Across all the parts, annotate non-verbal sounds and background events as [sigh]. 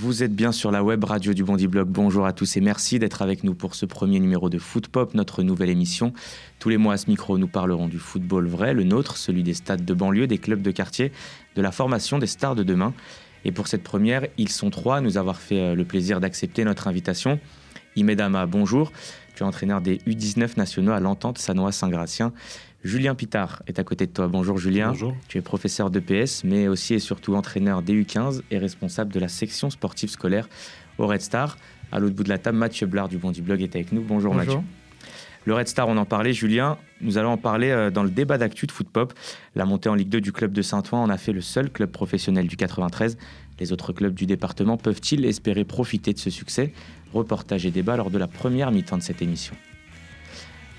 vous êtes bien sur la web radio du Bondi Blog. Bonjour à tous et merci d'être avec nous pour ce premier numéro de Foot Pop, notre nouvelle émission. Tous les mois à ce micro, nous parlerons du football vrai, le nôtre, celui des stades de banlieue, des clubs de quartier, de la formation des stars de demain. Et pour cette première, ils sont trois à nous avoir fait euh, le plaisir d'accepter notre invitation. Imedama, bonjour. Tu es entraîneur des U19 nationaux à l'Entente Sanois-Saint-Gratien. Julien Pitard est à côté de toi. Bonjour Julien. Bonjour. Tu es professeur d'EPS, mais aussi et surtout entraîneur des U15 et responsable de la section sportive scolaire au Red Star. À l'autre bout de la table, Mathieu Blard du Bondi Blog est avec nous. Bonjour, Mathieu. Le Red Star, on en parlait, Julien. Nous allons en parler euh, dans le débat d'actu de Foot Pop. La montée en Ligue 2 du club de Saint-Ouen en a fait le seul club professionnel du 93. Les autres clubs du département peuvent-ils espérer profiter de ce succès? Reportage et débat lors de la première mi-temps de cette émission.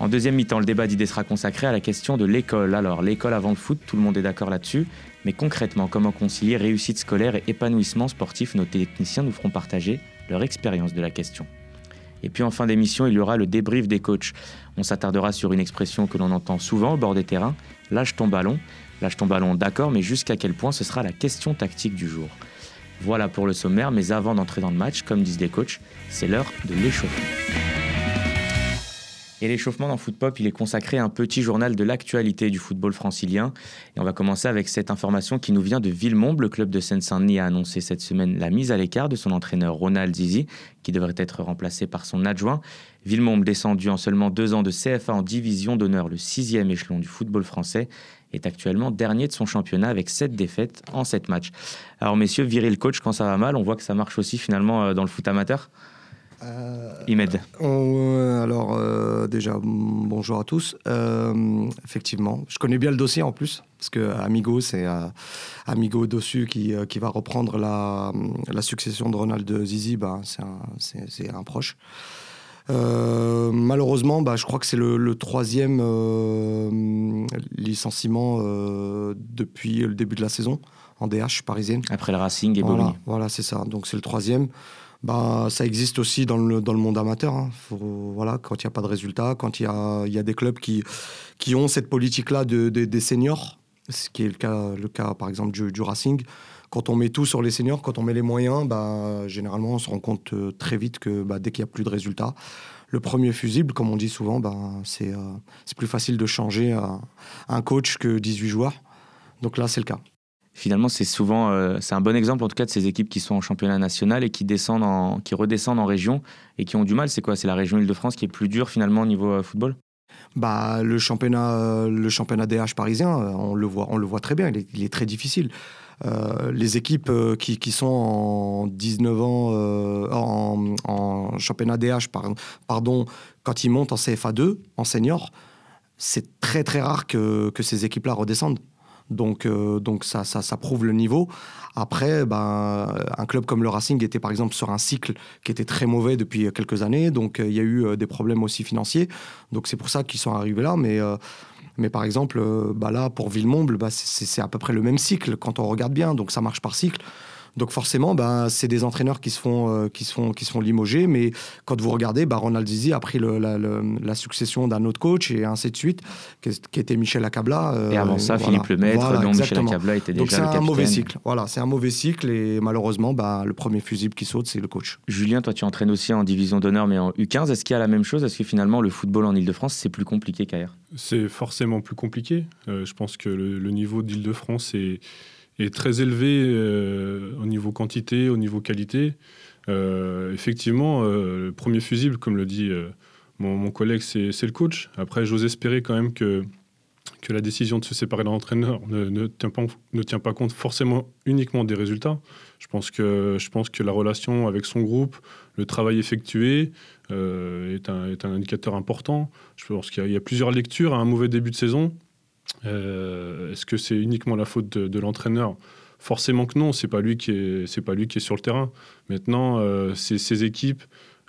En deuxième mi-temps, le débat d'idées sera consacré à la question de l'école. Alors, l'école avant le foot, tout le monde est d'accord là-dessus. Mais concrètement, comment concilier réussite scolaire et épanouissement sportif? Nos techniciens nous feront partager leur expérience de la question. Et puis en fin d'émission, il y aura le débrief des coachs. On s'attardera sur une expression que l'on entend souvent au bord des terrains lâche ton ballon. Lâche ton ballon, d'accord, mais jusqu'à quel point ce sera la question tactique du jour? Voilà pour le sommaire, mais avant d'entrer dans le match, comme disent les coachs, c'est l'heure de l'échauffement. Et l'échauffement dans Foot Pop, il est consacré à un petit journal de l'actualité du football francilien. Et on va commencer avec cette information qui nous vient de Villemomble. Le club de Seine-Saint-Denis a annoncé cette semaine la mise à l'écart de son entraîneur Ronald Zizi, qui devrait être remplacé par son adjoint. Villemomble, descendu en seulement deux ans de CFA en division d'honneur, le sixième échelon du football français, est actuellement dernier de son championnat avec sept défaites en sept matchs. Alors messieurs, virer le coach quand ça va mal, on voit que ça marche aussi finalement euh, dans le foot amateur? Euh, Imed. Euh, alors, euh, déjà, bonjour à tous. effectivement, je connais bien le dossier en plus, parce que Amigo, c'est Amigo Dossu qui, qui, va reprendre la, la, succession de Ronald Zizi, bah, c'est un, un, proche. malheureusement, bah, je crois que c'est le, troisième licenciement depuis le début de la saison en DH parisienne. Après le Racing et Bologne. Voilà, c'est ça. Donc c'est le troisième bah, ça existe aussi dans le, dans le monde amateur. Hein. voilà, quand il n'y a pas de résultat, quand il y a, y a, des clubs qui, qui ont cette politique-là de, des seniors, ce qui est le cas, le cas par exemple du, Racing. Quand on met tout sur les seniors, quand on met les moyens, bah, généralement on se rend compte euh, très vite que bah, dès qu'il n'y a plus de résultats, le premier fusible, comme on dit souvent, bah, c'est euh, plus facile de changer un coach que 18 joueurs. Donc là, c'est le cas finalement, c'est souvent, euh, c'est un bon exemple en tout cas de ces équipes qui sont en championnat national et qui descendent, en, qui redescendent en région et qui ont du mal. C'est quoi? C'est la région Île-de-France qui est plus dure finalement au niveau euh, football? Bah, le championnat, le championnat DH parisien, euh, on le voit, on le voit très bien. Il est, très difficile. les équipes qui, qui, sont en 19 ans en, championnat DH, pardon, quand ils montent en CFA2, en senior, c'est très très rare que, que ces équipes-là redescendent. Donc, euh, donc ça, ça, prouve le niveau. Après, ben, un club comme le Racing était par exemple sur un cycle qui était très mauvais depuis quelques années. Donc euh, il y a eu euh, des problèmes aussi financiers. Donc c'est pour ça qu'ils sont arrivés là. Mais, mais par exemple, bah là, pour Villemomble, bah, c'est à peu près le même cycle quand on regarde bien. Donc ça marche par cycle. Donc forcément, ben, c'est des entraîneurs qui se font, euh, qui se font, qui se font limoger. Mais quand vous regardez, ben, Ronald Zizi a pris le, la, succession d'un autre coach et ainsi de suite, qui, était Michel Acabla. Euh, et avant ça, Philippe Lemaître, dont Michel Acabla était déjà Donc c'est un mauvais cycle. Voilà, c'est un mauvais cycle et malheureusement, ben, le premier fusible qui saute, c'est le coach. Julien, toi, tu entraînes aussi en division d'honneur, mais en U15. Est-ce qu'il y a la même chose? Est-ce que finalement, le football en Ile-de-France, c'est plus compliqué qu'ailleurs? C'est forcément plus compliqué. Euh, je pense que le, le niveau d'Île-de-France est est très élevé euh, au niveau quantité, au niveau qualité. Euh, effectivement, euh, le premier fusible, comme le dit mon, collègue, c'est le coach. Après, j'ose espérer quand même que, que la décision de se séparer de l'entraîneur ne, ne, tient pas, ne tient pas compte forcément uniquement des résultats. Je pense que, je pense que la relation avec son groupe, le travail effectué est, un, est, un, indicateur important. Je pense qu'il y, a plusieurs lectures à un mauvais début de saison. Euh, est-ce que c'est uniquement la faute de, l'entraîneur? Forcément que non, c'est pas lui qui est, pas lui qui est sur le terrain. Maintenant, euh, ces équipes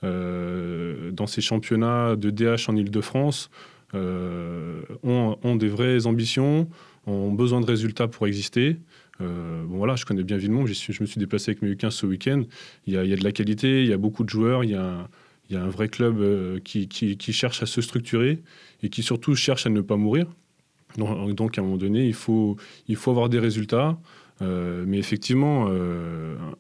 euh, dans ces championnats de DH en Ile-de-France ont, des vraies ambitions, ont besoin de résultats pour exister. bon voilà, je connais bien Villemont, je, me suis déplacé avec mes U15 ce week-end. Il y, a, de la qualité, il y a beaucoup de joueurs, il y a, un vrai club qui, cherche à se structurer et qui surtout cherche à ne pas mourir. Donc, à un moment donné, il faut, il faut avoir des résultats. mais effectivement,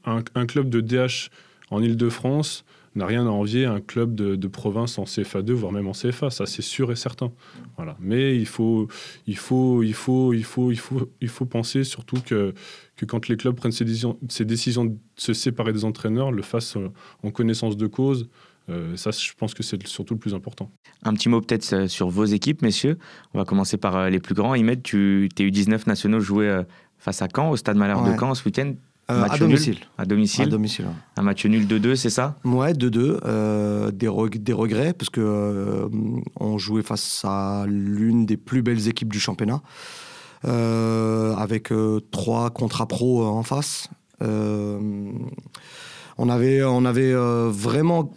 un, club de DH en Ile-de-France n'a rien à envier à un club de, province en CFA2, voire même en CFA. Ça, c'est sûr et certain. Voilà. Mais il faut penser surtout que, que quand les clubs prennent ces décisions, ces décisions de se séparer des entraîneurs, le fassent en connaissance de cause. Euh, ça, je pense que c'est surtout le plus important. Un petit mot peut-être euh, sur vos équipes, messieurs. On va commencer par euh, les plus grands. Imed, tu t'es eu 19 nationaux joués face à Caen, au Stade Malheur de Caen ce week-end. à domicile. à domicile. À domicile. Un match nul 2-2, c'est ça? Ouais, 2-2. des, des, regrets, parce que on jouait face à l'une des plus belles équipes du championnat, avec trois contrats pro en face. on avait, on avait vraiment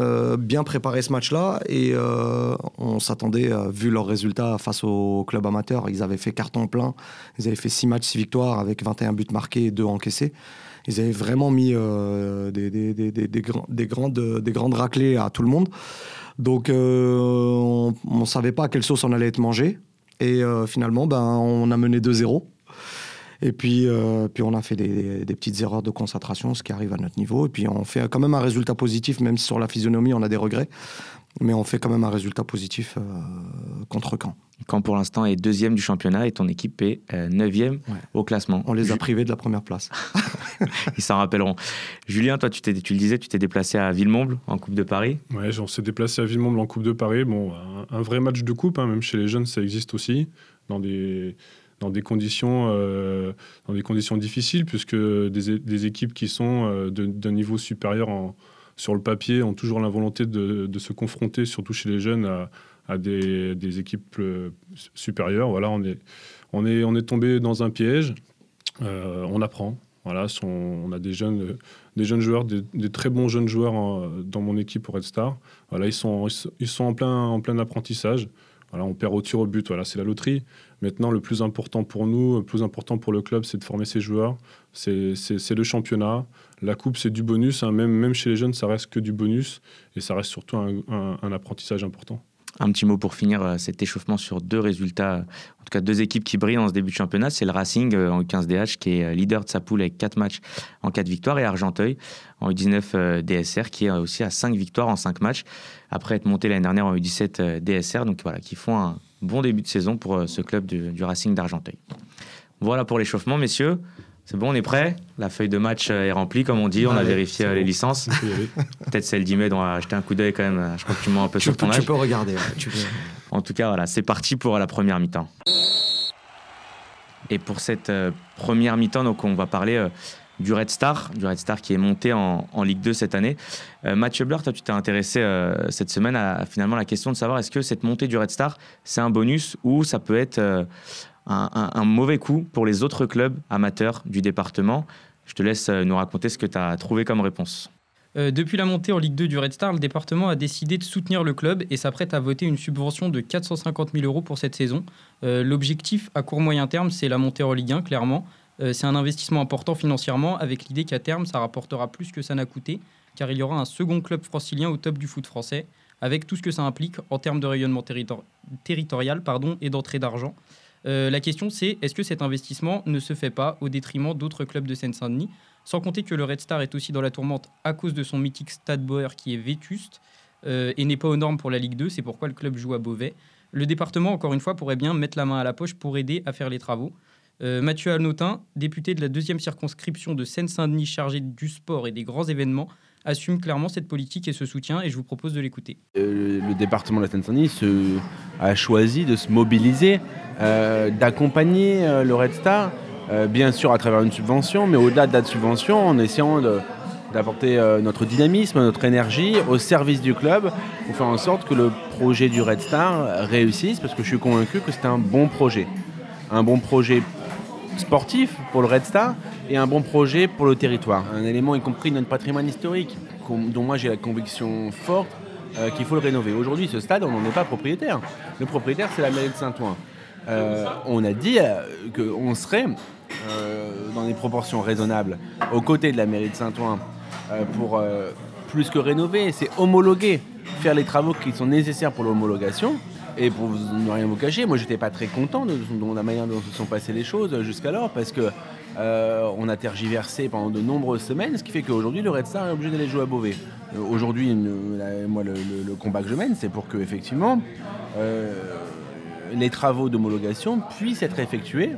euh, bien préparé ce match-là et euh, on s'attendait, euh, vu leurs résultats face au club amateur, ils avaient fait carton plein, ils avaient fait 6 matchs, 6 victoires avec 21 buts marqués et 2 encaissés. Ils avaient vraiment mis des, des, des, des, grandes, des grandes raclées à tout le monde. Donc on ne savait pas à quelle sauce on allait être mangé. Et finalement, ben, on a mené 2-0. Et puis, euh, puis on a fait des, petites erreurs de concentration, ce qui arrive à notre niveau. Et puis on fait quand même un résultat positif, même si sur la physionomie on a des regrets. Mais on fait quand même un résultat positif euh, contre Caen. Caen pour l'instant est deuxième du championnat et ton équipe est euh, neuvième au classement. On les a privés de la première place. [laughs] Ils s'en rappelleront. Julien, toi tu, tu le disais, tu t'es déplacé à Villemomble en Coupe de Paris. Oui, on s'est déplacé à Villemomble en Coupe de Paris. Bon, un, vrai match de coupe, hein, même chez les jeunes ça existe aussi. Dans des dans des conditions, euh, dans des conditions difficiles, puisque des, équipes qui sont euh, d'un niveau supérieur sur le papier ont toujours la volonté de, se confronter, surtout chez les jeunes, à, des, équipes euh, supérieures. Voilà, on est, tombé dans un piège. on apprend. Voilà, on a des jeunes, des jeunes joueurs, des, très bons jeunes joueurs dans mon équipe au Red Star. Voilà, ils sont, en plein apprentissage. On perd au tir au but. Voilà, c'est la loterie. Maintenant, le plus important pour nous, le plus important pour le club, c'est de former ses joueurs. C'est le championnat. La coupe, c'est du bonus. Hein. Même, même chez les jeunes, ça reste que du bonus. Et ça reste surtout un apprentissage important. Un petit mot pour finir euh, cet échauffement sur deux résultats, en tout cas deux équipes qui brillent en ce début de championnat. C'est le Racing euh, en U15 DH qui est euh, leader de sa poule avec 4 matchs en 4 victoires et Argenteuil en U19 DSR qui est aussi à 5 victoires en 5 matchs après être monté l'année dernière en U17 DSR. Donc voilà, qui font un bon début de saison pour ce club du, du Racing d'Argenteuil. Voilà pour l'échauffement, messieurs. C'est bon, on est prêt? La feuille de match est remplie, comme on dit. on a vérifié les licences. [laughs] Peut-être celle d'Imed, on va jeter un coup d'œil quand même. Je crois que tu mens un peu sur ton âge. Tu peux regarder. tu En tout cas, voilà, c'est parti pour la première mi-temps. Et pour cette euh, première mi-temps, donc on va parler euh, du Red Star, du Red Star qui est monté en, Ligue 2 cette année. Euh, Mathieu Bleur, toi, tu t'es intéressé cette semaine à, finalement la question de savoir est-ce que cette montée du Red Star, c'est un bonus ou ça peut être un, mauvais coup pour les autres clubs amateurs du département. Je te laisse euh, nous raconter ce que tu as trouvé comme réponse. Euh, depuis la montée en Ligue 2 du Red Star, le département a décidé de soutenir le club et s'apprête à voter une subvention de 450 000 euros pour cette saison. Euh, l'objectif à court moyen terme, c'est la montée en Ligue 1, clairement. c'est un investissement important financièrement, avec l'idée qu'à terme, ça rapportera plus que ça n'a coûté, car il y aura un second club francilien au top du foot français, avec tout ce que ça implique en termes de rayonnement territorial pardon, et d'entrée d'argent. Euh, la question, c'est est-ce que cet investissement ne se fait pas au détriment d'autres clubs de Seine-Saint-Denis? Sans compter que le Red Star est aussi dans la tourmente à cause de son mythique Stade Bauer qui est vétuste euh, et n'est pas aux normes pour la Ligue 2. C'est pourquoi le club joue à Beauvais. Le département, encore une fois, pourrait bien mettre la main à la poche pour aider à faire les travaux. Euh, Mathieu Alnotin, député de la deuxième circonscription de Seine-Saint-Denis chargé du sport et des grands événements, assume clairement cette politique et ce soutien et je vous propose de l'écouter. le département de la a choisi de se mobiliser euh, d'accompagner euh, le Red Star, euh, bien sûr à travers une subvention, mais au-delà de la subvention, en essayant d'apporter notre dynamisme, notre énergie au service du club pour faire en sorte que le projet du Red Star réussisse, parce que je suis convaincu que c'est un bon projet. Un bon projet sportif pour le Red Star et un bon projet pour le territoire. Un élément y compris de notre patrimoine historique, dont moi j'ai la conviction forte qu'il faut le rénover. Aujourd'hui, ce stade, on n'en est pas propriétaire. Le propriétaire, c'est la mairie de Saint-Ouen. Euh, on a dit euh, qu'on serait euh, dans des proportions raisonnables aux côtés de la mairie de Saint-Ouen pour plus que rénover, c'est homologuer, faire les travaux qui sont nécessaires pour l'homologation. Et pour ne rien vous cacher, moi j'étais pas très content de, la manière dont se sont passées les choses jusqu'alors parce que on a tergiversé pendant de nombreuses semaines, ce qui fait qu'aujourd'hui, le Red Star est obligé d'aller jouer à Beauvais. aujourd'hui, moi, le, combat que je mène, c'est pour que, effectivement, les travaux d'homologation puissent être effectués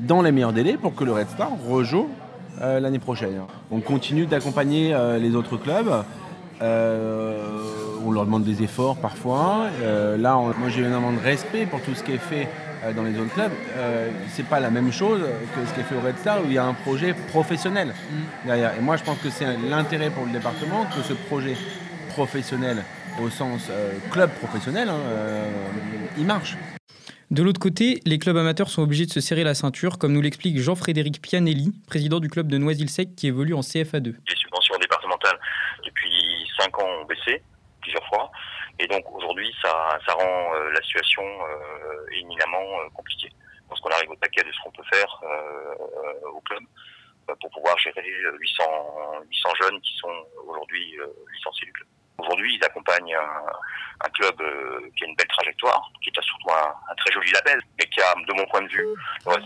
dans les meilleurs délais pour que le Red Star rejoue euh, l'année prochaine. On continue d'accompagner euh, les autres clubs. Euh, on leur demande des efforts parfois. là, moi j'ai énormément de respect pour tout ce qui est fait dans les autres clubs. c'est pas la même chose que ce qui est fait au Red Star où il y a un projet professionnel mm. derrière. Et moi je pense que c'est l'intérêt pour le département que ce projet professionnel au sens club professionnel, hein, il marche. De l'autre côté, les clubs amateurs sont obligés de se serrer la ceinture, comme nous l'explique Jean-Frédéric Pianelli, président du club de Noisy-le-Sec qui évolue en CFA2. Les subventions départementales depuis 5 ans ont baissé plusieurs fois. Et donc aujourd'hui, ça, ça, rend euh, la situation euh, éminemment euh, compliquée. Parce qu'on arrive au paquet de ce qu'on peut faire au club pour pouvoir gérer 800, 800 jeunes qui sont aujourd'hui licenciés du club. Aujourd'hui, ils accompagnent un, club qui a une belle trajectoire, qui a surtout un, très joli label, mais qui a, de mon point de vue,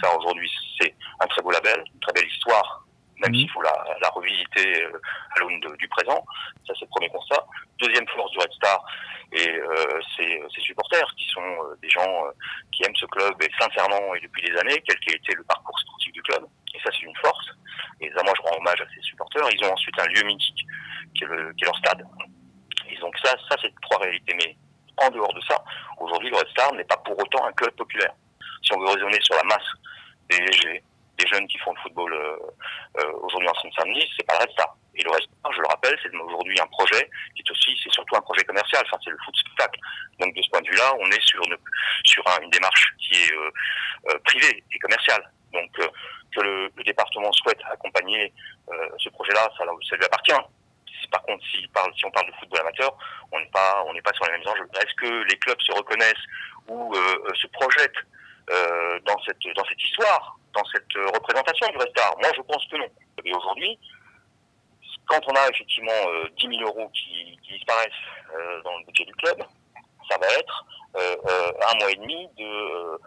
ça aujourd'hui, c'est un très beau label, une très belle histoire, même s'il faut la, revisiter euh, à l'aune du présent. Ça, c'est le premier constat. Deuxième force du Red Star, et euh, ses, supporters, qui sont des gens qui aiment ce club et sincèrement et depuis des années, quel qu'ait été le parcours sportif du club. Et ça, c'est une force. Et ça, moi, je rends hommage à ces supporters. Ils ont ensuite un lieu mythique, qui est leur stade, donc ça, ça c'est trois réalités. Mais en dehors de ça, aujourd'hui, le Red Star n'est pas pour autant un club populaire. Si on veut raisonner sur la masse des légers, jeunes qui font le football euh, euh, aujourd'hui en Seine-Saint-Denis, c'est pas le Red Star. Et le Red Star, je le rappelle, c'est aujourd'hui un projet qui est aussi, c'est surtout un projet commercial. C'est le foot spectacle. Donc de ce point de vue-là, on est sur une démarche qui est euh, privée et commerciale. Donc que le, département souhaite accompagner ce projet-là, ça, ça lui appartient par contre, si, si on parle de football amateur, on n'est pas, pas sur les mêmes enjeux. Est-ce que les clubs se reconnaissent ou se projettent dans cette histoire, dans cette représentation du Star Moi, je pense que non. Et aujourd'hui, quand on a effectivement 10 000 euros qui, disparaissent dans le budget du club, ça va être un mois et demi de,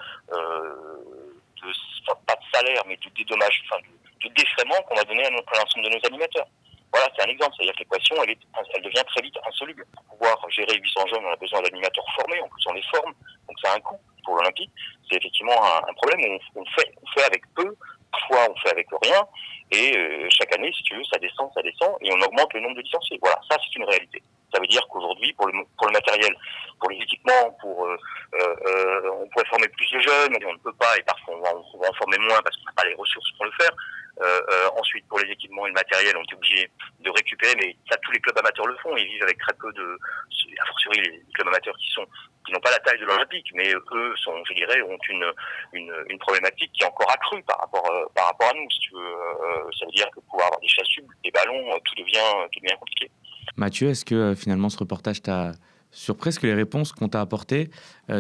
pas de salaire, mais de dédommage, enfin de, défraiement qu'on va donner à l'ensemble de nos animateurs. Voilà, c'est un exemple. C'est-à-dire que l'équation, elle, elle devient très vite insoluble. Pour pouvoir gérer 800 jeunes, on a besoin d'animateurs formés. En plus, on les forme. Donc, c'est un coût pour l'Olympique. C'est effectivement un, problème où on, fait, on fait avec peu. Parfois, on fait avec rien. Et euh, chaque année, si tu veux, ça descend, ça descend. Et on augmente le nombre de licenciés. Voilà, ça, c'est une réalité. Ça veut dire qu'aujourd'hui, pour le, matériel, pour les équipements, euh, euh, on pourrait former plus de jeunes, mais on ne peut pas, et parfois on va, on va en former moins parce qu'on n'a pas les ressources pour le faire. Euh, euh, ensuite, pour les équipements et le matériel, on est obligé de récupérer, mais ça, tous les clubs amateurs le font. Ils vivent avec très peu de, a fortiori les clubs amateurs qui sont qui n'ont pas la taille de l'Olympique, mais eux sont, je dirais, ont une, une, une problématique qui est encore accrue par rapport euh, par rapport à nous. Ça veut dire que pour avoir des chasubles, des ballons, tout devient tout devient compliqué. Mathieu, est-ce que finalement ce reportage t'a surpris Est-ce que les réponses qu'on t'a apportées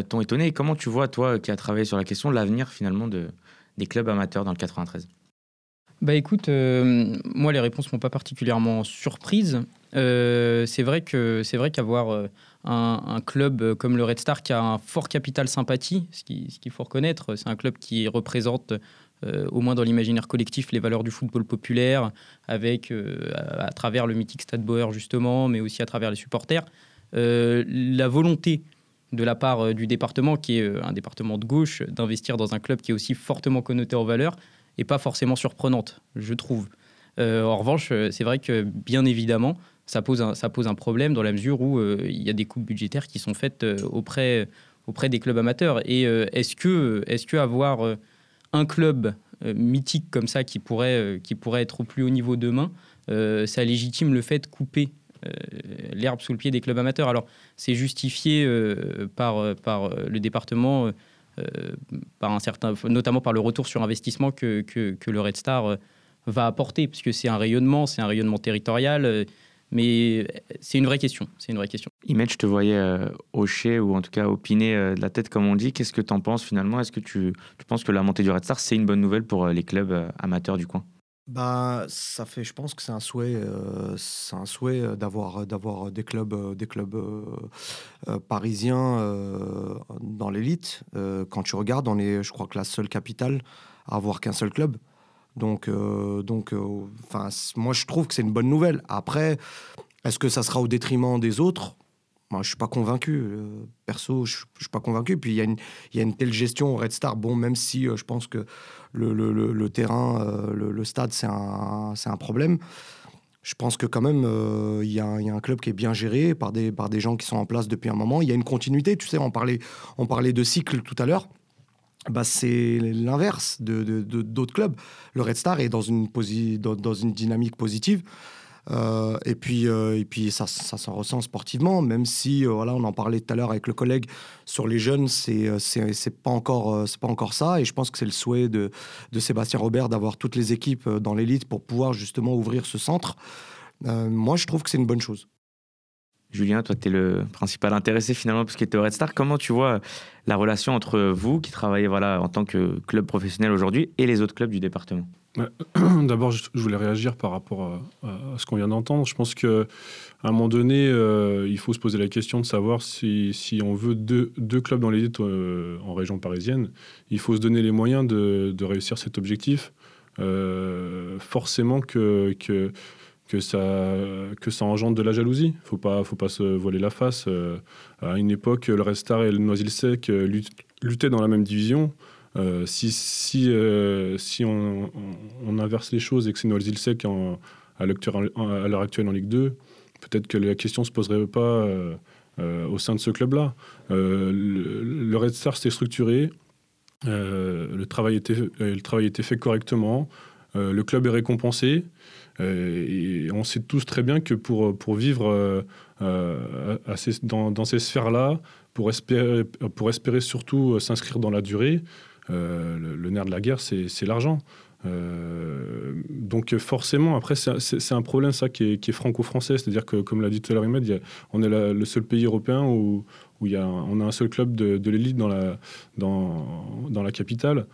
t'ont étonné? Et comment tu vois, toi, qui as travaillé sur la question, l'avenir finalement de, des clubs amateurs dans le 93 bah écoute, euh, moi les réponses m'ont pas particulièrement surprise. Euh, c'est vrai que c'est qu'avoir euh, un, club comme le Red Star qui a un fort capital sympathie, ce qu'il ce qu'il faut reconnaître, c'est un club qui représente au moins dans l'imaginaire collectif les valeurs du football populaire, avec à, travers le mythique Stade Bauer justement, mais aussi à travers les supporters, la volonté de la part du département, qui est un département de gauche, d'investir dans un club qui est aussi fortement connoté en valeurs, et pas forcément surprenante, je trouve. Euh, en revanche, euh, c'est vrai que bien évidemment, ça pose un, ça pose un problème dans la mesure où euh, il y a des coupes budgétaires qui sont faites auprès, auprès des clubs amateurs. Et est-ce que, est que avoir un club mythique comme ça qui pourrait, qui pourrait être au plus haut niveau demain, ça légitime le fait de couper l'herbe sous le pied des clubs amateurs? Alors, c'est justifié par, par le département par un certain, notamment par le retour sur investissement que, que, le Red Star euh, va apporter, puisque c'est un rayonnement, c'est un rayonnement territorial. Euh, mais c'est une vraie question. C'est une vraie question. Image, je te voyais hocher ou en tout cas opiner de la tête, comme on dit. Qu'est-ce que tu en penses finalement? Est-ce que tu, tu, penses que la montée du Red Star, c'est une bonne nouvelle pour les clubs amateurs du coin? Bah, ça fait, je pense que c'est un souhait, euh, un souhait euh, d'avoir, d'avoir des clubs, euh, des clubs parisiens dans l'élite. quand tu regardes, on est, je crois que la seule capitale à avoir qu'un seul club. Donc, donc moi, je trouve que c'est une bonne nouvelle. Après, est-ce que ça sera au détriment des autres? Moi, je suis pas convaincu. perso, je, ne suis pas convaincu. Puis il y, y a une telle gestion au Red Star. Bon, même si je pense que le, le, terrain, le, stade, c'est un, un, problème je pense que quand même, euh, il y, a un club qui est bien géré par des, par des gens qui sont en place depuis un moment. Il y a une continuité. Tu sais, on parlait, on parlait de cycle tout à l'heure. Bah, c'est l'inverse de, d'autres clubs. Le Red Star est dans une, dans une dynamique positive. Euh, et puis, euh, et puis ça, s'en ressent sportivement, même si, euh, voilà, on en parlait tout à l'heure avec le collègue sur les jeunes, c'est c'est pas encore pas encore ça. Et je pense que c'est le souhait de, de Sébastien Robert d'avoir toutes les équipes dans l'élite pour pouvoir justement ouvrir ce centre. moi, je trouve que c'est une bonne chose. Julien, toi, tu es le principal intéressé finalement parce tu es au Red Star. Comment tu vois la relation entre vous, qui travaillez voilà, en tant que club professionnel aujourd'hui, et les autres clubs du département? [clears throat] D'abord, je voulais réagir par rapport à, ce qu'on vient d'entendre. Je pense qu'à un moment donné, euh, il faut se poser la question de savoir si, on veut deux, clubs dans l'élite euh, en région parisienne, il faut se donner les moyens de, réussir cet objectif. Euh, forcément que, que, que, ça, que engendre de la jalousie. Il faut pas, faut pas se voiler la face. à une époque, le Restar et le Noisy-le-Sec luttaient dans la même division. Euh, si euh, on, inverse les choses et que c'est Noël Sec à l'heure actuelle en Ligue 2, peut-être que la question ne se poserait pas euh, au sein de ce club-là. Le, Red Star s'est structuré, le, travail était, le fait correctement, le club est récompensé. et on sait tous très bien que pour, vivre dans, ces sphères-là, pour espérer surtout s'inscrire dans la durée, euh, le, nerf de la guerre, c'est l'argent. Euh, donc forcément, après, c'est un problème ça qui est, franco-français, c'est-à-dire que, comme l'a dit tout à l'heure on est le seul pays européen où, on a un seul club de, l'élite dans la, capitale.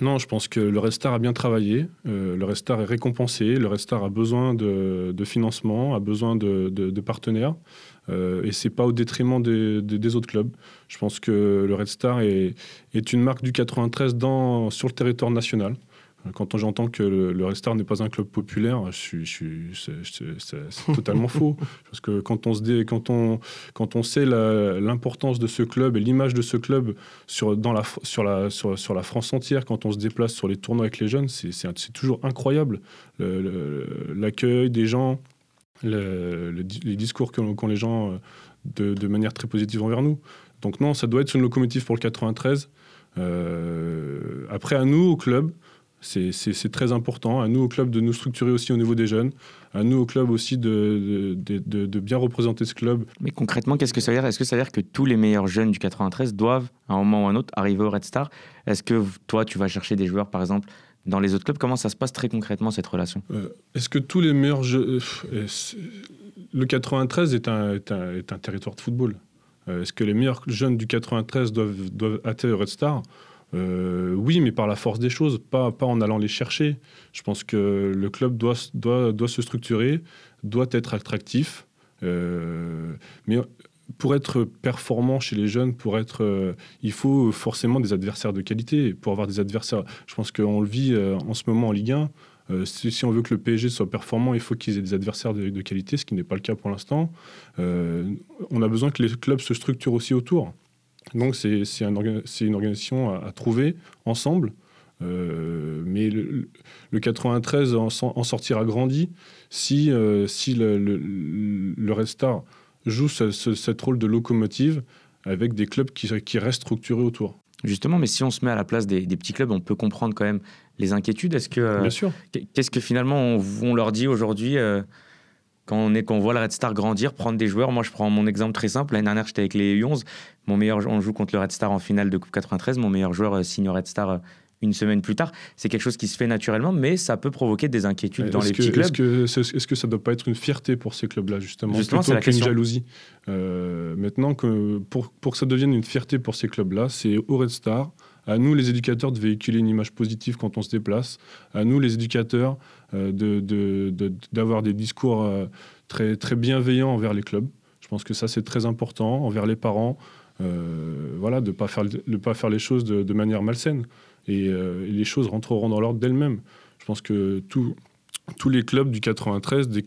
Non, je pense que le Restar a bien travaillé, euh, le Restar est récompensé, le Restar a besoin de, financement, a besoin de partenaires. Euh, et c'est pas au détriment des, autres clubs. Je pense que le Red Star est, une marque du 93 dans, sur le territoire national. Quand j'entends que le, Red Star n'est pas un club populaire, c'est totalement [laughs] faux. Parce que quand on, se quand on, quand on sait l'importance de ce club et l'image de ce club sur, dans la, sur, la, sur, la France entière, quand on se déplace sur les tournois avec les jeunes, c'est toujours incroyable. L'accueil des gens, les discours qu'ont les gens euh, de, manière très positive envers nous. Donc non, ça doit être une locomotive pour le 93. Euh, après, à nous, au club, c'est très important. À nous, au club, de nous structurer aussi au niveau des jeunes. À nous, au club aussi, de, de, bien représenter ce club. Mais concrètement, qu'est-ce que ça veut dire? Est-ce que ça veut dire que tous les meilleurs jeunes du 93 doivent, à un moment ou à un autre, arriver au Red Star? Est-ce que toi, tu vas chercher des joueurs, par exemple, dans les autres clubs, comment ça se passe très concrètement cette relation? Euh, Est-ce que tous les meilleurs jeux... Euh, le 93 est un, est un, est un territoire de football. Euh, est-ce que les meilleurs jeunes du 93 doivent, doivent atterrir Red Star? Oui, mais par la force des choses, pas, pas en allant les chercher. Je pense que le club doit, doit, doit se structurer, doit être attractif. mais pour être performant chez les jeunes, pour être, euh, il faut forcément des adversaires de qualité. Pour avoir des adversaires, je pense qu'on le vit euh, en ce moment en Ligue 1. Euh, si, on veut que le PSG soit performant, il faut qu'ils aient des adversaires de, qualité, ce qui n'est pas le cas pour l'instant. on a besoin que les clubs se structurent aussi autour. Donc c'est un une organisation à, trouver ensemble. mais le, 93 en, en, sortira grandi si, si le, le, le Red Star joue ce, rôle de locomotive avec des clubs qui, qui, restent structurés autour. Justement, mais si on se met à la place des, petits clubs, on peut comprendre quand même les inquiétudes. Est-ce que, euh, Bien sûr. Qu'est-ce que finalement on, leur dit aujourd'hui euh, quand on, est, quand voit le Red Star grandir, prendre des joueurs? Moi, je prends mon exemple très simple. L'année dernière, j'étais avec les U11. Mon meilleur, on joue contre le Red Star en finale de Coupe 93. Mon meilleur joueur euh, signe Red Star une semaine plus tard. C'est quelque chose qui se fait naturellement, mais ça peut provoquer des inquiétudes dans les petits clubs. Est-ce que, ça ne doit pas être une fierté pour ces clubs-là, justement Justement, c'est la question. jalousie? Euh, maintenant, que pour, pour que ça devienne une fierté pour ces clubs-là, c'est au Red Star, à nous les éducateurs de véhiculer une image positive quand on se déplace, à nous les éducateurs euh, d'avoir de, des discours euh, très, très bienveillants envers les clubs. Je pense que ça c'est très important, envers les parents, voilà, de ne pas, faire, pas faire les choses de manière malsaine. Euh, et, les choses rentreront dans l'ordre d'elles-mêmes. pense que tous les clubs du 93, dès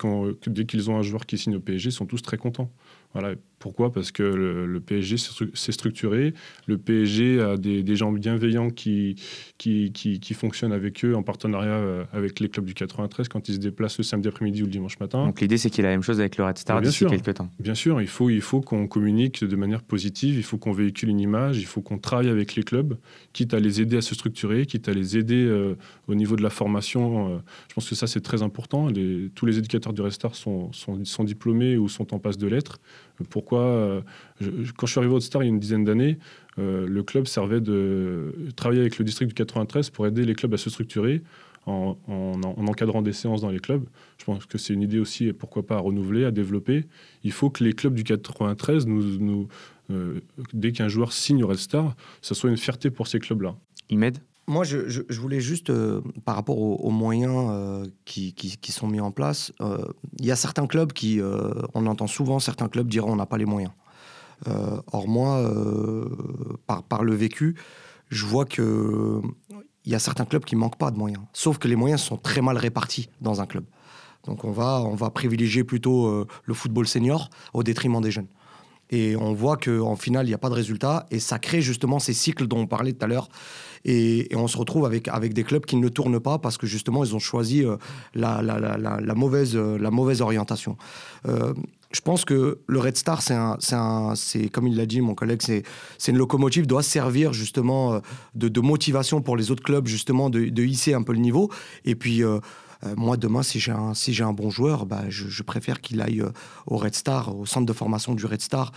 qu'ils ont un joueur qui signe au PSG, sont tous très contents. Voilà, pourquoi? Parce que le, PSG s'est structuré, le PSG a des, gens bienveillants qui qui, qui, fonctionnent avec eux en partenariat euh, avec les clubs du 93 quand ils se déplacent le samedi après-midi ou le dimanche matin. Donc l'idée c'est qu'il y ait la même chose avec le Red Star d'ici quelques temps. Bien sûr, il faut, il faut qu'on communique de manière positive, il faut qu'on véhicule une image, il faut qu'on travaille avec les clubs, quitte à les aider à se structurer, quitte à les aider euh, au niveau de la formation. Euh, je pense que ça c'est très important. tous les éducateurs du Red Star sont, sont, sont diplômés ou sont en passe de lettres. Pourquoi euh, Quand je suis arrivé au Star il y a une dizaine d'années, euh, le club servait de travailler avec le district du 93 pour aider les clubs à se structurer en, encadrant des séances dans les clubs. Je pense que c'est une idée aussi, pourquoi pas, à renouveler, à développer. Il faut que les clubs du 93, nous, euh, dès qu'un joueur signe au Red Star, ça soit une fierté pour ces clubs-là. Imed? Moi, je, voulais juste, euh, par rapport aux, moyens euh, qui, sont mis en place, euh, il y a certains clubs qui, on entend souvent certains clubs dire on n'a pas les moyens. or, moi, par, par, le vécu, je vois que il y a certains clubs qui manquent pas de moyens. Sauf que les moyens sont très mal répartis dans un club. Donc, on va, on va privilégier plutôt le football senior au détriment des jeunes. Et on voit qu'en finale, il n'y a pas de résultat. Et ça crée justement ces cycles dont on parlait tout à l'heure. Et, on se retrouve avec, avec des clubs qui ne tournent pas parce que justement, ils ont choisi euh, la, la, la, la, mauvaise, euh, la mauvaise orientation. Euh, je pense que le Red Star, c'est comme il l'a dit mon collègue, c'est, une locomotive doit servir justement de, motivation pour les autres clubs justement de, hisser un peu le niveau. Et puis moi, demain, si j'ai un, si un bon joueur, bah, je, préfère qu'il aille euh, au Red Star, au centre de formation du Red Star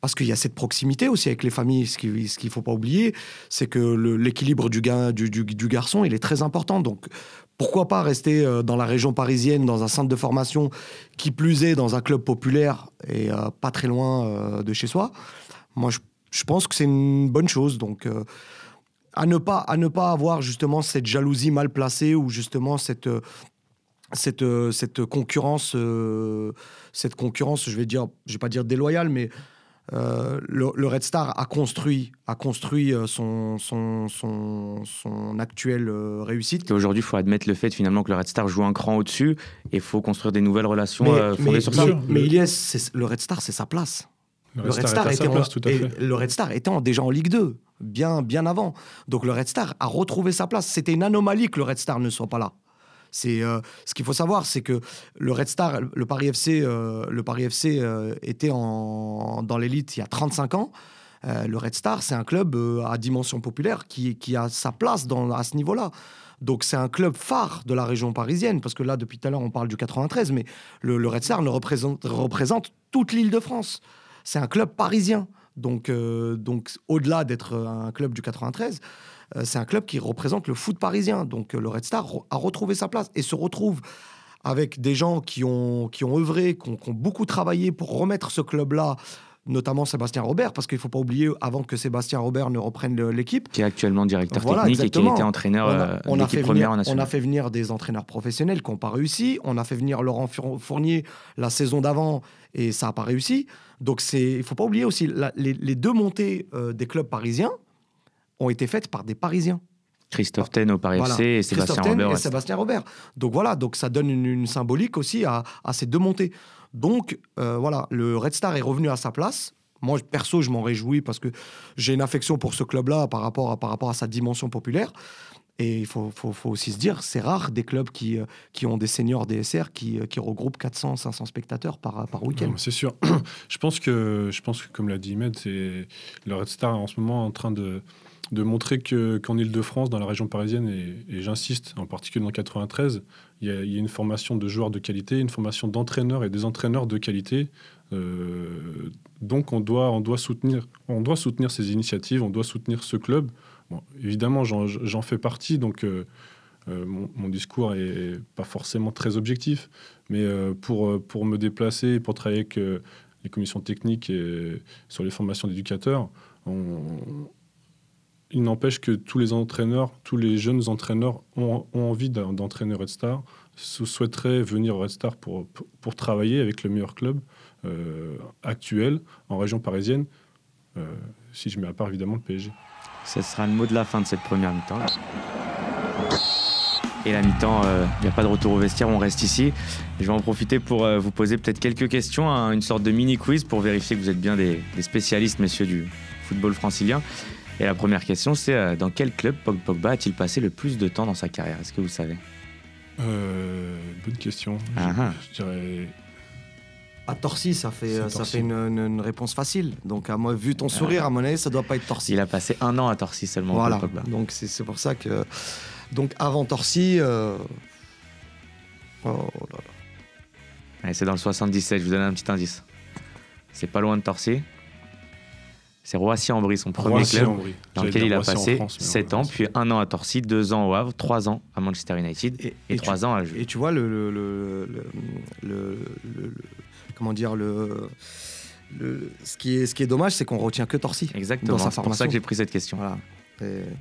parce qu'il y a cette proximité aussi avec les familles. Ce qu'il ne faut pas oublier, c'est que l'équilibre du, du, du, garçon, il est très important. Donc, pourquoi pas rester euh, dans la région parisienne, dans un centre de formation, qui plus est dans un club populaire et pas très loin de chez soi? Moi, je, pense que c'est une bonne chose. Donc, à ne pas à ne pas avoir justement cette jalousie mal placée ou justement cette cette, cette concurrence euh, cette concurrence je vais dire je vais pas dire déloyale mais euh, le, Red Star a construit, a construit euh, son, son, son, son actuelle réussite. Aujourd'hui, il faut admettre le fait finalement que le Red Star joue un cran au-dessus et il faut construire des nouvelles relations fondées sur ça. Mais il est, le Red Star, c'est sa place. Le, Red, Star, était en, le Red Star était déjà en Ligue 2 bien, bien avant. Donc le Red Star a retrouvé sa place. C'était une anomalie que le Red Star ne soit pas là. C'est euh, ce qu'il faut savoir, c'est que le Red Star, le Paris FC, euh, le Paris FC euh, était en, dans l'élite il y a 35 ans. le Red Star, c'est un club à dimension populaire qui, qui a sa place dans, à ce niveau-là. Donc c'est un club phare de la région parisienne, parce que là, depuis tout à l'heure, on parle du 93, mais le, le Red Star ne représente, représente toute l'île de France. C'est un club parisien. Donc, euh, donc au-delà d'être un club du 93, euh, c'est un club qui représente le foot parisien. Donc, euh, le Red Star a retrouvé sa place et se retrouve avec des gens qui ont, qui ont œuvré, qui ont, beaucoup travaillé pour remettre ce club-là notamment Sébastien Robert, parce qu'il ne faut pas oublier, avant que Sébastien Robert ne reprenne l'équipe. Qui est actuellement directeur technique et qui a été entraîneur on a, fait venir, On a fait venir des entraîneurs professionnels qui n'ont pas réussi. On a fait venir Laurent Fournier la saison d'avant et ça n'a pas réussi. Donc il ne faut pas oublier aussi, les, deux montées euh, des clubs parisiens ont été faites par des Parisiens. Christophe Ten au Paris FC et Sébastien Robert. Et Sébastien Robert. Donc voilà, donc ça donne une, symbolique aussi à, ces deux montées. Donc euh, voilà, le Red Star est revenu à sa place. Moi, perso, je m'en réjouis parce que j'ai une affection pour ce club-là par rapport, à, par rapport à sa dimension populaire. Et il faut, faut, faut, aussi se dire, c'est rare des clubs qui, euh, qui ont des seniors DSR qui, euh, qui regroupent 400, 500 spectateurs par, par week-end. C'est sûr. [clears throat] je, pense que, je pense que, comme l'a dit Med, le Red Star est en ce moment en train de, de montrer qu'en Ile-de-France, dans la région parisienne, et, j'insiste, en particulier dans 93, il y, a, une formation de joueurs de qualité, une formation d'entraîneurs et des entraîneurs de qualité. Euh, donc on doit, on, doit soutenir, on doit soutenir ces initiatives, on doit soutenir ce club évidemment, j'en fais partie, donc euh, euh, mon, discours est pas forcément très objectif, mais pour, pour me déplacer, pour travailler avec les commissions techniques et sur les formations d'éducateurs, il n'empêche que tous les entraîneurs, tous les jeunes entraîneurs ont, envie d'entraîner Red Star, souhaiteraient venir au Red Star pour, travailler avec le meilleur club actuel en région parisienne, si je mets à part évidemment le PSG. Ce sera le mot de la fin de cette première mi-temps. Et la mi-temps, euh, il n'y a pas de retour au vestiaire, on reste ici. je vais en profiter pour euh, vous poser peut-être quelques questions, hein, une sorte de mini-quiz pour vérifier que vous êtes bien des, spécialistes, messieurs, du football francilien. Et la première question, c'est euh, dans quel club Pogba a-t-il passé le plus de temps dans sa carrière? Est-ce que vous savez? Bonne question. Ah ah. je, dirais à Torcy, ça fait, ça fait une, réponse facile. Donc, à moi, vu ton sourire, à mon avis, ça doit pas être Torcy. Il a passé un an à Torcy seulement. Voilà. Donc, c'est pour ça que. Donc avant Torcy. Euh, oh c'est dans le 77, je vous donne un petit indice. C'est pas loin de Torcy. C'est Roissy-en-Brie, son premier club, dans lequel il a passé 7 ans, puis un an à Torcy, 2 ans au Havre, 3 ans à Manchester United et, 3 ans à Et tu vois, le, le, comment dire, le, ce, qui est, ce qui est dommage, c'est qu'on retient que Torcy. Exactement, c'est pour ça que j'ai pris cette question. Voilà.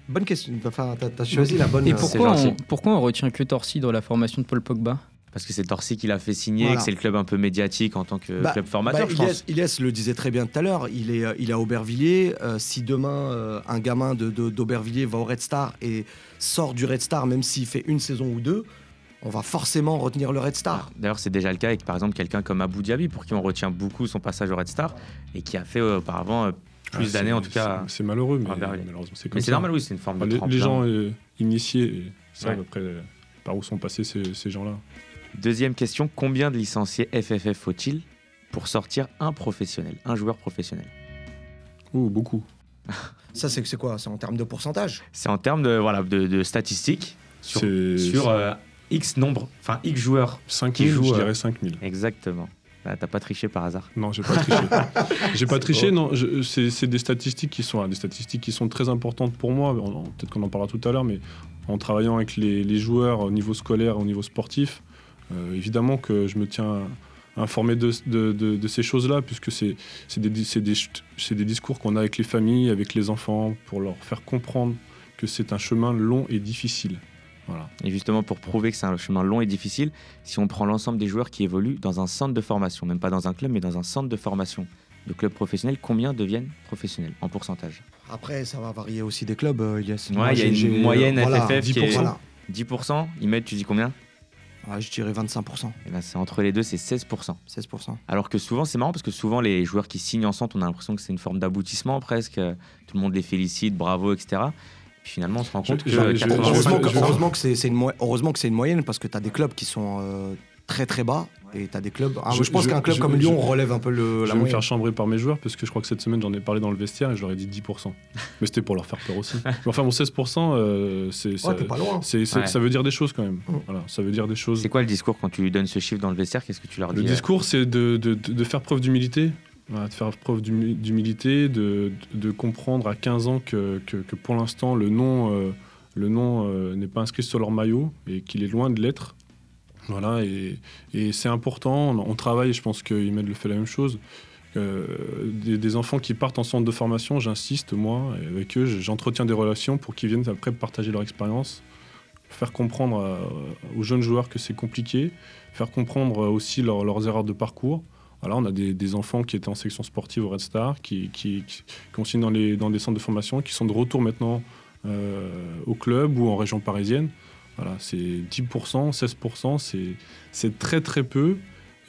Bonne question. Enfin, tu as, choisi la bonne. Et pourquoi on, pourquoi on retient que Torcy dans la formation de Paul Pogba? Parce que c'est Torcy qui l'a fait signer, que c'est le club un peu médiatique en tant que bah, club formateur, bah, je pense. Iliès le disait très bien tout à l'heure, il est, il est à Aubervilliers. Euh, si demain, euh, un gamin d'Aubervilliers de, va au Red Star et sort du Red Star, même s'il fait une saison ou deux, on va forcément retenir le Red Star. D'ailleurs, c'est déjà le cas avec, par exemple, quelqu'un comme Abou Diaby, pour qui on retient beaucoup son passage au Red Star, et qui a fait euh, auparavant plus ah, d'années en tout cas. C'est malheureux, mais malheureusement c'est comme Mais c'est normal, oui, c'est une forme de Les, gens euh, initiés savent après par où sont passés ces, gens-là. Deuxième question, combien de licenciés FFF faut-il pour sortir un professionnel, un joueur professionnel? Oh, beaucoup. [laughs] Ça, c'est quoi? C'est en termes de pourcentage? C'est en termes de, voilà, de, statistiques sur, sur euh, X nombre, enfin X joueurs. 5 000, je dirais 5 000. Exactement. Bah, t'as pas triché par hasard Non, j'ai pas triché. [laughs] j'ai pas triché, non. C'est des statistiques qui sont des statistiques qui sont très importantes pour moi. Peut-être qu'on en parlera tout à l'heure, mais en travaillant avec les, joueurs au niveau scolaire, au niveau sportif, euh, évidemment que je me tiens informé de, de, ces choses-là, puisque c'est des, des, des discours qu'on a avec les familles, avec les enfants, pour leur faire comprendre que c'est un chemin long et difficile. Et justement, pour prouver que c'est un chemin long et difficile, si on prend l'ensemble des joueurs qui évoluent dans un centre de formation, même pas dans un club, mais dans un centre de formation de clubs professionnels, combien deviennent professionnels en pourcentage? Après, ça va varier aussi des clubs. Euh, il y a, une moyenne FFF 10%. qui est 10%. Ils tu dis combien? Je dirais 25%. Et ben, c'est entre les deux, c'est 16%. 16%. Alors que souvent, c'est marrant parce que souvent, les joueurs qui signent en centre, on a l'impression que c'est une forme d'aboutissement presque. Tout le monde les félicite, bravo, etc finalement, on se rend compte que. heureusement, que c'est une, heureusement que c'est une moyenne parce que tu as des clubs qui sont euh, très très bas et tu as des clubs. Ah, je, pense qu'un club comme Lyon relève un peu le. Je vais me faire chambrer par mes joueurs parce que je crois que cette semaine j'en ai parlé dans le vestiaire et je leur ai dit 10%. Mais c'était pour leur faire peur aussi. [laughs] Enfin, mon 16%, euh, c'est, ça, ça veut dire des choses quand même. Mm. Voilà, ça veut dire des choses. C'est quoi le discours quand tu lui donnes ce chiffre dans le vestiaire? Qu'est-ce que tu leur dis Le euh? discours, c'est de, de, de, faire preuve d'humilité de faire preuve d'humilité, de, de, comprendre à 15 ans que, que, que pour l'instant, le nom, le nom euh, n'est pas inscrit sur leur maillot et qu'il est loin de l'être. Voilà, et, c'est important. On, travaille, je pense qu'Imed le fait la même chose. Euh, des, enfants qui partent en centre de formation, j'insiste, moi, avec eux, j'entretiens des relations pour qu'ils viennent après partager leur expérience, faire comprendre aux jeunes joueurs que c'est compliqué, faire comprendre aussi leurs erreurs de parcours. Voilà, on a des, enfants qui étaient en section sportive au Red Star, qui, qui, qui dans, des centres de formation, qui sont de retour maintenant euh, au club ou en région parisienne. Voilà, c'est 10%, 16%, c'est très très peu.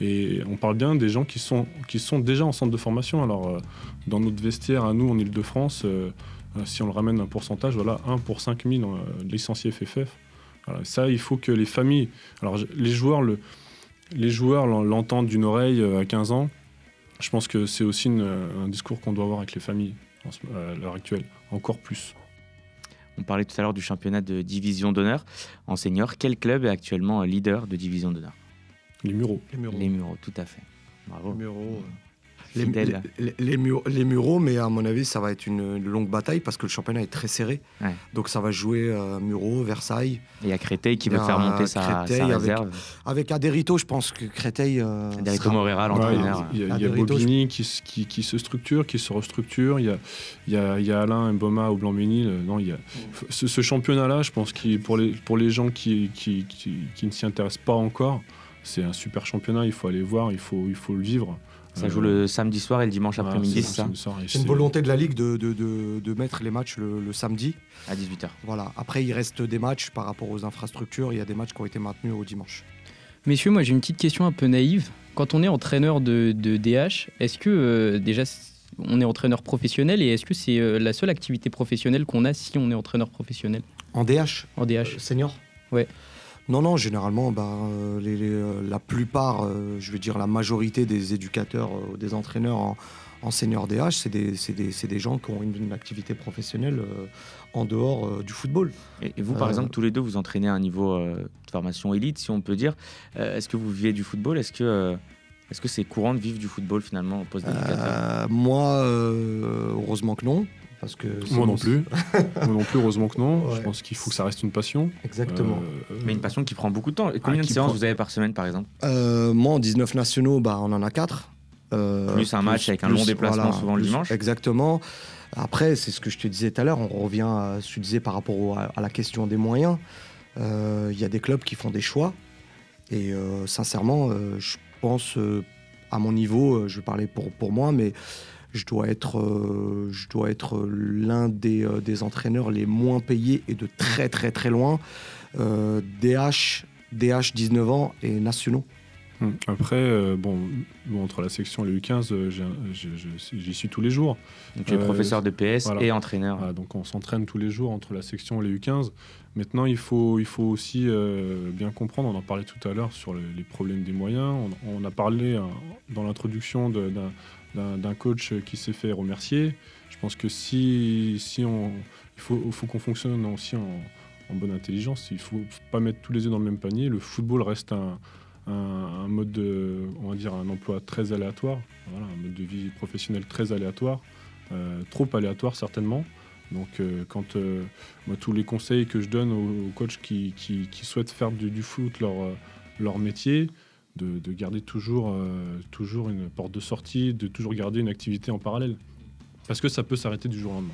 Et on parle bien des gens qui sont, qui sont déjà en centre de formation. Alors, euh, dans notre vestiaire, à nous, en Ile-de-France, euh, si on le ramène un pourcentage, voilà, 1 pour 5000 licenciés FFF. ça, il faut que les familles. Alors, les joueurs, le, les joueurs l'entendent d'une oreille à 15 ans. Je pense que c'est aussi un discours qu'on doit avoir avec les familles à l'heure actuelle, encore plus. On parlait tout à l'heure du championnat de division d'honneur en senior. Quel club est actuellement leader de division d'honneur? Les Mureaux. Les Mureaux. tout à fait. Bravo. Les Mureaux. Les, les, les, Mureaux, mais à mon avis, ça va être une, longue bataille parce que le championnat est très serré. Donc ça va jouer euh, Mureaux, Versailles. Et il y a Créteil qui veut faire monter sa, réserve. Avec, Aderito, je pense que Créteil. Euh, Aderito Morera, l'entraîneur. Il y a, Bobigny qui, qui, se structure, qui se restructure. Il y a, il y a, il y a Alain Mboma au Blanc-Ménil. Non, il y a... ce, championnat-là, je pense que pour les, pour les gens qui, qui, qui ne s'y intéressent pas encore, c'est un super championnat. Il faut aller voir, il faut, il faut le vivre Ça joue le samedi soir et le dimanche après-midi, c'est ça C'est une volonté de la Ligue de, de, de, mettre les matchs le, samedi. À 18h. Voilà. Après, il reste des matchs par rapport aux infrastructures. Il y a des matchs qui ont été maintenus au dimanche. Messieurs, moi j'ai une petite question un peu naïve. Quand on est entraîneur de, DH, est-ce que euh, déjà on est entraîneur professionnel et est-ce que c'est euh, la seule activité professionnelle qu'on a si on est entraîneur professionnel? En DH En DH. senior? Ouais. Non, non, généralement, bah, les, la plupart, je veux dire la majorité des éducateurs, des entraîneurs en, en senior DH, c'est des, des, des, gens qui ont une, activité professionnelle en dehors du football. Et, vous, par exemple, tous les deux, vous entraînez à un niveau de formation élite, si on peut dire. Est-ce que vous vivez du football? Est-ce que est-ce que c'est courant de vivre du football finalement au poste d'éducateur Moi, heureusement que non. Moi non plus. [laughs] Moi non plus, heureusement que non. Je pense qu'il faut que ça reste une passion. Exactement. Euh, Mais une passion qui prend beaucoup de temps. Et combien ah, de séances vous avez par semaine, par exemple? Euh, Moi, en 19 nationaux, bah, on en a 4. Euh, plus un match avec un long déplacement souvent le dimanche. Exactement. Après, c'est ce que je te disais tout à l'heure. On revient à ce que tu disais par rapport à, la question des moyens. Il y a des clubs qui font des choix. Et sincèrement, je pense, à mon niveau, je vais parler pour, pour moi, mais je dois être, euh, je dois être l'un des, euh, des, entraîneurs les moins payés et de très très très loin. DH, DH 19 ans et nationaux. Hum, après, bon, entre la section et le U15, j'y suis tous les jours. Donc, tu es professeur de PS et entraîneur. donc on s'entraîne tous les jours entre la section et les U15. Maintenant, il faut, il faut aussi bien comprendre, on en parlait tout à l'heure sur les, problèmes des moyens. On, on a parlé hein, dans l'introduction d'un d'un coach qui s'est fait remercier. Je pense que si, si on, il faut, qu'on fonctionne aussi en, bonne intelligence. Il ne faut pas mettre tous les œufs dans le même panier. Le football reste un, mode de, on va dire, un emploi très aléatoire, voilà, un mode de vie professionnel très aléatoire, euh, trop aléatoire certainement. Donc, euh, quand euh, moi, tous les conseils que je donne aux, coachs qui, qui, qui, souhaitent faire du, du foot leur, leur métier, de, garder toujours, euh, toujours une porte de sortie, de toujours garder une activité en parallèle. Parce que ça peut s'arrêter du jour au lendemain.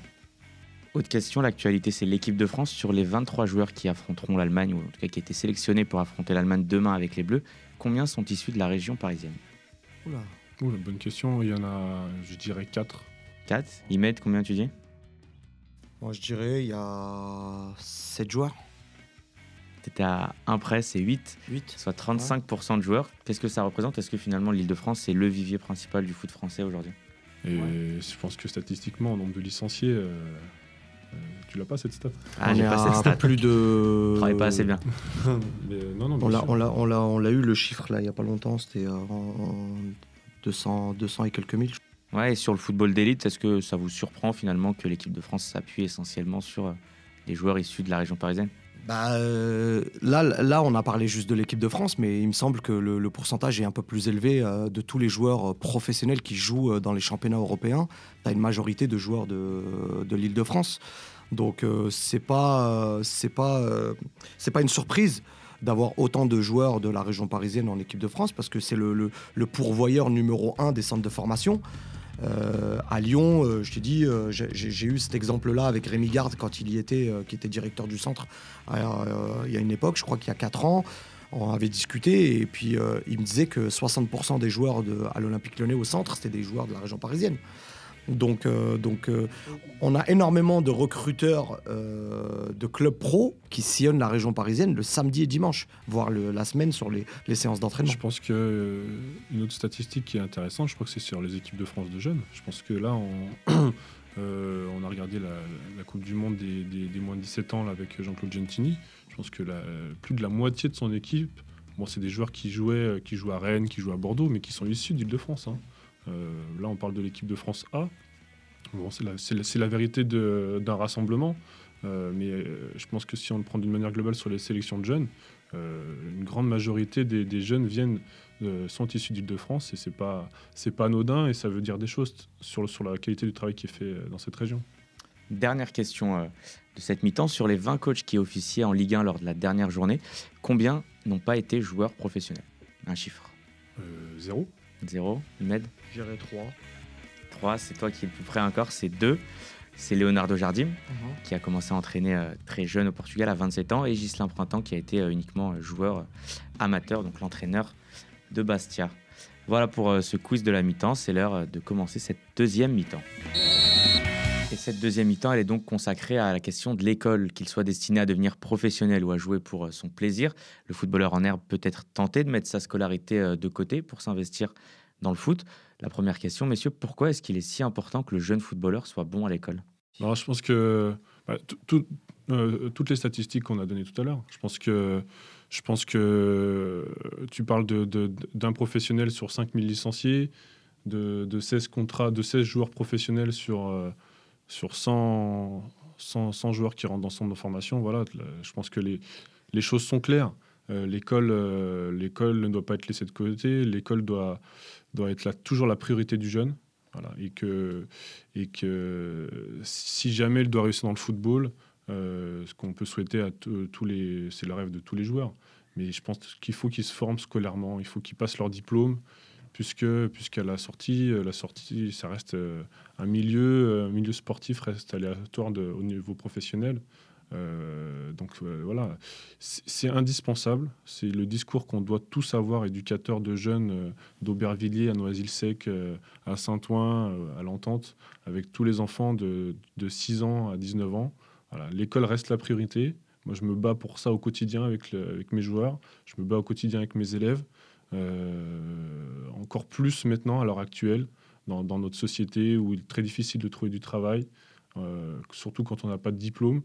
Autre question, l'actualité, c'est l'équipe de France. Sur les 23 joueurs qui affronteront l'Allemagne, ou en tout cas qui étaient sélectionnés pour affronter l'Allemagne demain avec les Bleus, combien sont issus de la région parisienne? Oula. Oula, bonne question. Il y en a, je dirais, 4. 4 Imed, combien tu dis? Moi, je dirais, il y a 7 joueurs. Tu à 1 près, c'est 8, 8, soit 35% de joueurs. Qu'est-ce que ça représente? Est-ce que finalement l'île de France, c'est le vivier principal du foot français aujourd'hui? Et je pense que statistiquement, en nombre de licenciés, euh, euh, tu l'as pas cette stat? Ah, j'ai pas cette stat. Plus de. travaille pas assez bien. [laughs] non, non, on l'a eu le chiffre là il y a pas longtemps, c'était euh, en 200, 200 et quelques mille. Ouais, et sur le football d'élite, est-ce que ça vous surprend finalement que l'équipe de France s'appuie essentiellement sur les joueurs issus de la région parisienne? Bah, euh, là, on a parlé juste de l'équipe de France, mais il me semble que le, pourcentage est un peu plus élevé euh, de tous les joueurs euh, professionnels qui jouent dans les championnats européens. Tu une majorité de joueurs de, de l'île de France. Donc, c'est pas, pas, une surprise d'avoir autant de joueurs de la région parisienne en équipe de France, parce que c'est le, pourvoyeur numéro un des centres de formation. Euh, à Lyon, euh, je t'ai dit, euh, j'ai eu cet exemple-là avec Rémi Garde quand il y était, qui était directeur du centre il y a une époque, je crois qu'il y a 4 ans. On avait discuté et puis il me disait que 60% des joueurs de, à l'Olympique lyonnais au centre, c'était des joueurs de la région parisienne. Donc, euh, euh, on a énormément de recruteurs euh, de clubs pro qui sillonnent la région parisienne le samedi et dimanche, voire la semaine sur les, séances d'entraînement. Je pense que une autre statistique qui est intéressante, je crois que c'est sur les équipes de France de jeunes. Je pense que là, on, [coughs] a regardé la, Coupe du Monde des, moins de 17 ans avec Jean-Claude Gentini. Je pense que plus de la moitié de son équipe, c'est des joueurs qui jouaient, qui jouent à Rennes, qui jouent à Bordeaux, mais qui sont issus d'Île-de-France. Hein. Euh, là, on parle de l'équipe de France A. c'est la, vérité d'un rassemblement. Euh, mais euh, je pense que si on le prend d'une manière globale sur les sélections de jeunes, une grande majorité des, jeunes viennent, sont issus d'Île-de-France et c'est pas c'est pas anodin et ça veut dire des choses sur, sur la qualité du travail qui est fait dans cette région. Dernière question de cette mi-temps sur les 20 coachs qui officiaient en Ligue 1 lors de la dernière journée, combien n'ont pas été joueurs professionnels? Un chiffre Zéro. 0. Med Je 3. 3, c'est toi qui es le plus près encore, c'est 2. C'est Leonardo Jardim, mhm. qui a commencé à entraîner euh, très jeune au Portugal à 27 ans, et Gislain Printemps, qui a été euh, uniquement euh, joueur amateur, donc l'entraîneur de Bastia. Voilà pour ce quiz de la mi-temps. C'est l'heure de commencer cette deuxième mi-temps. Et cette deuxième mi-temps, elle est donc consacrée à la question de l'école, qu'il soit destiné à devenir professionnel ou à jouer pour euh, son plaisir. Le footballeur en herbe peut être tenté de mettre sa scolarité de côté pour s'investir dans le foot. La première question, messieurs, pourquoi est-ce qu'il est si important que le jeune footballeur soit bon à l'école? Je pense que bah, toutes les statistiques qu'on a données tout à l'heure, je pense que je pense que tu parles d'un professionnel sur 5000 licenciés, de, 16 contrats, de 16 joueurs professionnels sur, euh, sur 100, 100, joueurs qui rentrent dans son formation. Voilà, je pense que les, les choses sont claires. Euh, l'école, euh, l'école ne doit pas être laissée de côté. L'école doit, doit être là, toujours la priorité du jeune. Voilà, et, que, et que si jamais elle doit réussir dans le football, euh, ce qu'on peut souhaiter à tous les, c'est le rêve de tous les joueurs. Mais je pense qu'il faut qu'ils se forment scolairement, il faut qu'ils passent leur diplôme, puisque puisqu'à la sortie, euh, la sortie, ça reste euh, un milieu, un milieu sportif reste aléatoire au niveau professionnel. donc voilà, c'est indispensable. C'est le discours qu'on doit tous avoir, éducateurs de jeunes d'Aubervilliers à Noisy-le-Sec, à Saint-Ouen, à l'Entente, avec tous les enfants de, de 6 ans à 19 ans. L'école reste la priorité. Moi, je me bats pour ça au quotidien avec, avec mes joueurs. Je me bats au quotidien avec mes élèves. Euh, encore plus maintenant, à l'heure actuelle, dans, notre société où il est très difficile de trouver du travail, euh, surtout quand on n'a pas de diplôme.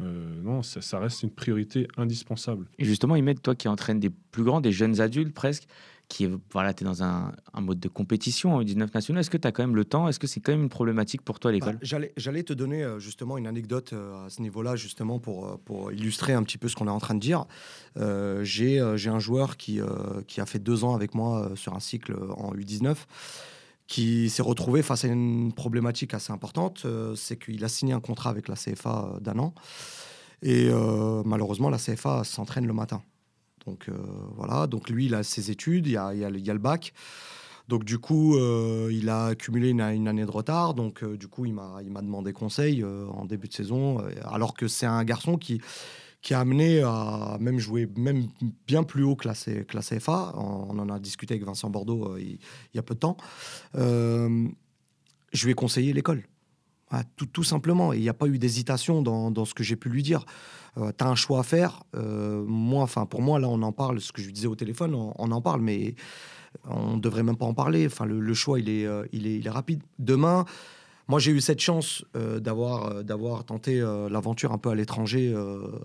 Euh, non, ça, reste une priorité indispensable. Et justement, Imed, toi qui entraînes des plus grands, des jeunes adultes presque, qui voilà, tu es dans un, mode de compétition en 19 national. Est-ce que tu as quand même le temps? Est-ce que c'est quand même une problématique pour toi à l'école? Bah, J'allais te donner euh, justement une anecdote euh, à ce niveau-là, justement pour, euh, pour illustrer un petit peu ce qu'on est en train de dire. J'ai un joueur qui, qui a fait deux ans avec moi sur un cycle en U19 qui s'est retrouvé face à une problématique assez importante. c'est qu'il a signé un contrat avec la CFA d'un an. Et malheureusement, la CFA s'entraîne le matin. Donc euh, voilà, donc lui, il a ses études, il y a, le bac. Donc du coup, euh, il a accumulé une, année de retard. Donc euh, du coup, il m'a, demandé conseil en début de saison, alors que c'est un garçon qui, qui a amené à même jouer même bien plus haut que la, CFA. On, en a discuté avec Vincent Bordeaux il, y a peu de temps. je lui ai conseillé l'école. Ah, tout, simplement. Il n'y a pas eu d'hésitation dans, ce que j'ai pu lui dire. Euh, tu as un choix à faire. Euh, moi, enfin, pour moi, là, on en parle. Ce que je lui disais au téléphone, on, en parle, mais on ne devrait même pas en parler. Enfin, le, choix, il est, euh, il, est, il est rapide. Demain, moi, j'ai eu cette chance d'avoir, d'avoir tenté l'aventure un peu à l'étranger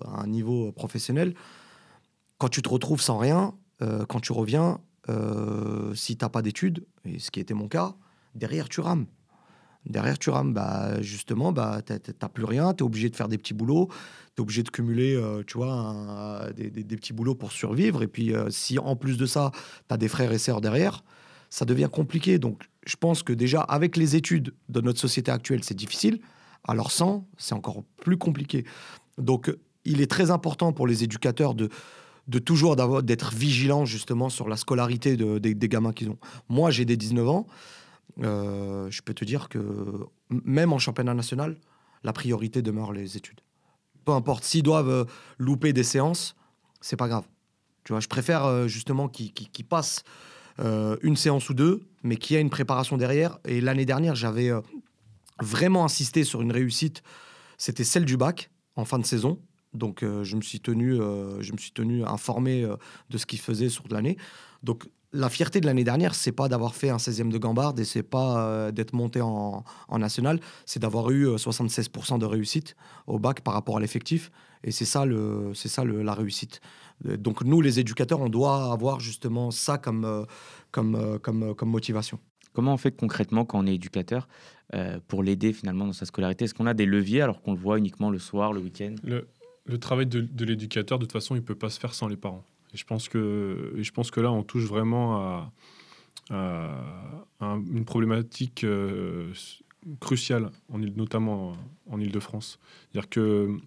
à un niveau professionnel. Quand tu te retrouves sans rien, quand tu reviens, si tu n'as pas d'études, et ce qui était mon cas, derrière, tu rames. Derrière, tu rames. Bah, justement, bah, tu n'as plus rien, tu es obligé de faire des petits boulots, tu es obligé de cumuler euh, tu vois, des, petits boulots pour survivre. Et puis, euh, si en plus de ça, tu as des frères et sœurs derrière, ça devient compliqué. Donc, je pense que déjà, avec les études de notre société actuelle, c'est difficile. Alors, sans, c'est encore plus compliqué. Donc, il est très important pour les éducateurs de, de toujours d'être vigilants justement sur la scolarité des, des gamins qu'ils ont. Moi, j'ai des 19 ans. Euh, je peux te dire que même en championnat national, la priorité demeure les études. Peu importe, s'ils doivent euh, louper des séances, c'est pas grave. Tu vois, je préfère euh, justement qu'ils passent une séance ou deux, mais qu'il y ait une préparation derrière. Et l'année dernière, j'avais vraiment insisté sur une réussite. C'était celle du bac en fin de saison. Donc, je me suis tenu, je me suis tenu informé de ce qu'ils faisaient sur l'année. Donc, la fierté de l'année dernière, c'est pas d'avoir fait un 16e de Gambarde et c'est pas euh, d'être monté en, national, c'est d'avoir eu 76% euh, de réussite au bac par rapport à l'effectif. Et c'est ça, le, c'est ça la réussite. Donc nous, les éducateurs, on doit avoir justement ça comme, euh, comme, comme, comme motivation. Comment on fait concrètement quand on est éducateur pour l'aider finalement dans sa scolarité? Est-ce qu'on a des leviers alors qu'on le voit uniquement le soir, le week-end? Le, le, travail de, de l'éducateur, de toute façon, il ne peut pas se faire sans les parents. Et je pense que, je pense que là, on touche vraiment à, une problématique euh, cruciale, en, notamment en Ile-de-France. C'est-à-dire que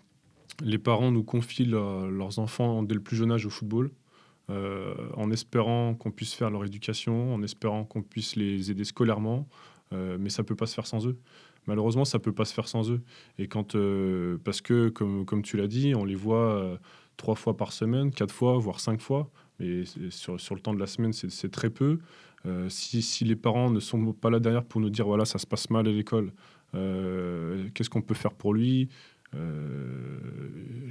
les parents nous confient leurs enfants dès le plus jeune âge au football, euh, en espérant qu'on puisse faire leur éducation, en espérant qu'on puisse les aider scolairement, euh, mais ça ne peut pas se faire sans eux. Malheureusement, ça ne peut pas se faire sans eux. Et quand, parce que, comme tu l'as dit, on les voit trois fois par semaine, quatre fois, voire cinq fois. Mais sur, sur le temps de la semaine, c'est très peu. si, si, les parents ne sont pas là derrière pour nous dire voilà, ça se passe mal à l'école, qu'est-ce qu'on peut faire pour lui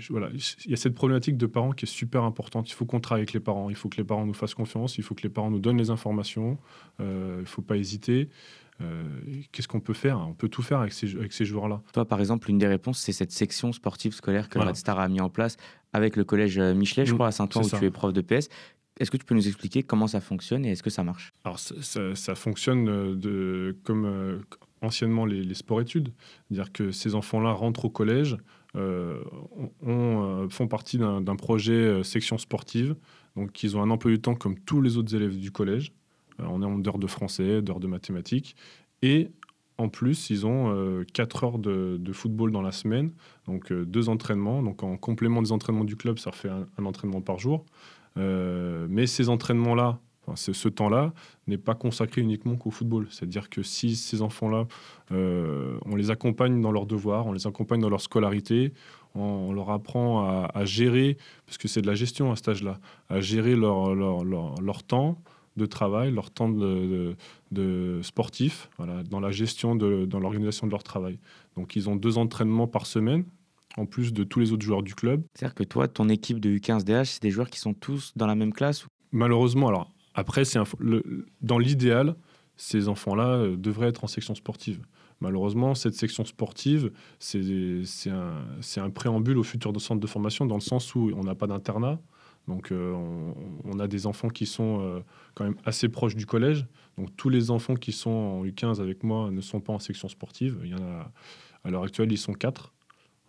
voilà, il y a cette problématique de parents qui est super importante. Il faut qu'on travaille avec les parents. Il faut que les parents nous fassent confiance. Il faut que les parents nous donnent les informations. il ne faut pas hésiter. Euh, qu'est-ce qu'on peut faire? On peut tout faire avec ces, avec ces joueurs-là. Toi, par exemple, une des réponses, c'est cette section sportive scolaire que Red Star a mis en place avec le collège euh, Michelet, je mm, crois, à Saint-Ouen, où tu es prof de PS. Est-ce que tu peux nous expliquer comment ça fonctionne et est-ce que ça marche? Alors, ça, fonctionne euh, de, comme anciennement les, sports-études. C'est-à-dire que ces enfants-là rentrent au collège, font partie d'un projet section sportive. Donc, ils ont un emploi du temps comme tous les autres élèves du collège. Euh, on est en d'heures de français, d'heures de mathématiques. Et en plus, ils ont 4 euh, heures de, football dans la semaine, donc euh, deux entraînements. Donc en complément des entraînements du club, ça fait un, entraînement par jour. mais ces entraînements-là, ce temps-là, n'est pas consacré uniquement qu'au football. C'est-à-dire que si ces enfants-là, on les accompagne dans leurs devoirs, on les accompagne dans leur scolarité, on, leur apprend à, gérer, parce que c'est de la gestion à cet âge-là, à gérer leur temps, de travail, leur temps de, de, sportif, voilà, dans la gestion, de, dans l'organisation de leur travail. Donc ils ont deux entraînements par semaine, en plus de tous les autres joueurs du club. C'est-à-dire que toi, ton équipe de U15DH, c'est des joueurs qui sont tous dans la même classe Malheureusement, alors après, c'est dans l'idéal, ces enfants-là euh, devraient être en section sportive. Malheureusement, cette section sportive, c'est un, un, préambule au futur de centre de formation dans le sens où on n'a pas d'internat, donc euh, on, a des enfants qui sont euh, quand même assez proches du collège. Donc tous les enfants qui sont en U15 avec moi ne sont pas en section sportive. Il y en a, à l'heure actuelle, ils sont 4.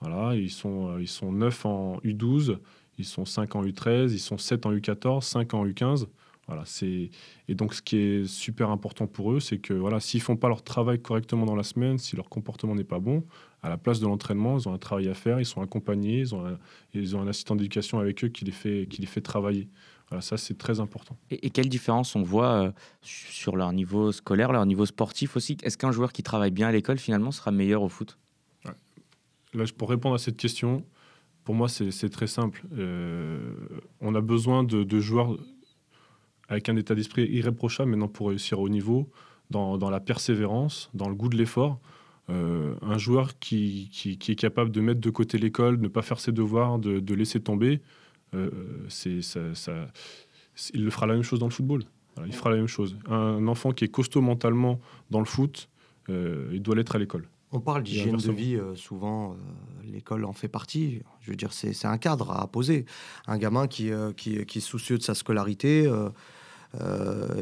Voilà, ils sont, euh, ils sont 9 en U12, ils sont 5 en U13, ils sont 7 en U14, 5 en U15. Voilà, c'est et donc ce qui est super important pour eux, c'est que voilà, s'ils font pas leur travail correctement dans la semaine, si leur comportement n'est pas bon, à la place de l'entraînement, ils ont un travail à faire, ils sont accompagnés, ils ont un, ils ont un assistant d'éducation avec eux qui les fait qui les fait travailler. Voilà, ça c'est très important. Et, quelle différence on voit euh, sur leur niveau scolaire, leur niveau sportif aussi? Est-ce qu'un joueur qui travaille bien à l'école finalement sera meilleur au foot? Là, pour répondre à cette question, pour moi c'est très simple. Euh, on a besoin de, de joueurs avec un état d'esprit irréprochable maintenant pour réussir au niveau, dans, dans, la persévérance, dans le goût de l'effort. Euh, un joueur qui, qui, est capable de mettre de côté l'école, de ne pas faire ses devoirs, de, de laisser tomber, euh, c'est, ça, ça, il le fera la même chose dans le football. il fera la même chose. Un enfant qui est costaud mentalement dans le foot, euh, il doit l'être à l'école. On parle d'hygiène de vie, souvent, l'école en fait partie. Je veux dire, c'est un cadre à poser. Un gamin qui, qui, qui, est soucieux de sa scolarité,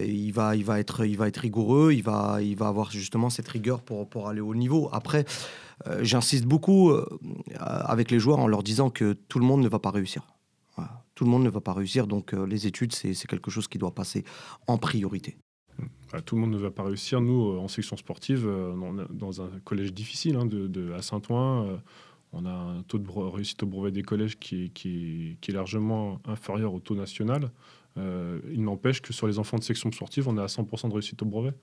il, va, il, va être, il va être rigoureux, il va, il va avoir justement cette rigueur pour, aller au niveau. Après, euh, j'insiste beaucoup euh, avec les joueurs en leur disant que tout le monde ne va pas réussir. Tout le monde ne va pas réussir, donc les études, c'est quelque chose qui doit passer en priorité. Tout le monde ne va pas réussir. Nous, en section sportive, dans un collège difficile hein, à Saint-Ouen, on a un taux de réussite au brevet des collèges qui est largement inférieur au taux national. Euh, il n'empêche que sur les enfants de section sportive, on est à 100% de réussite au brevet.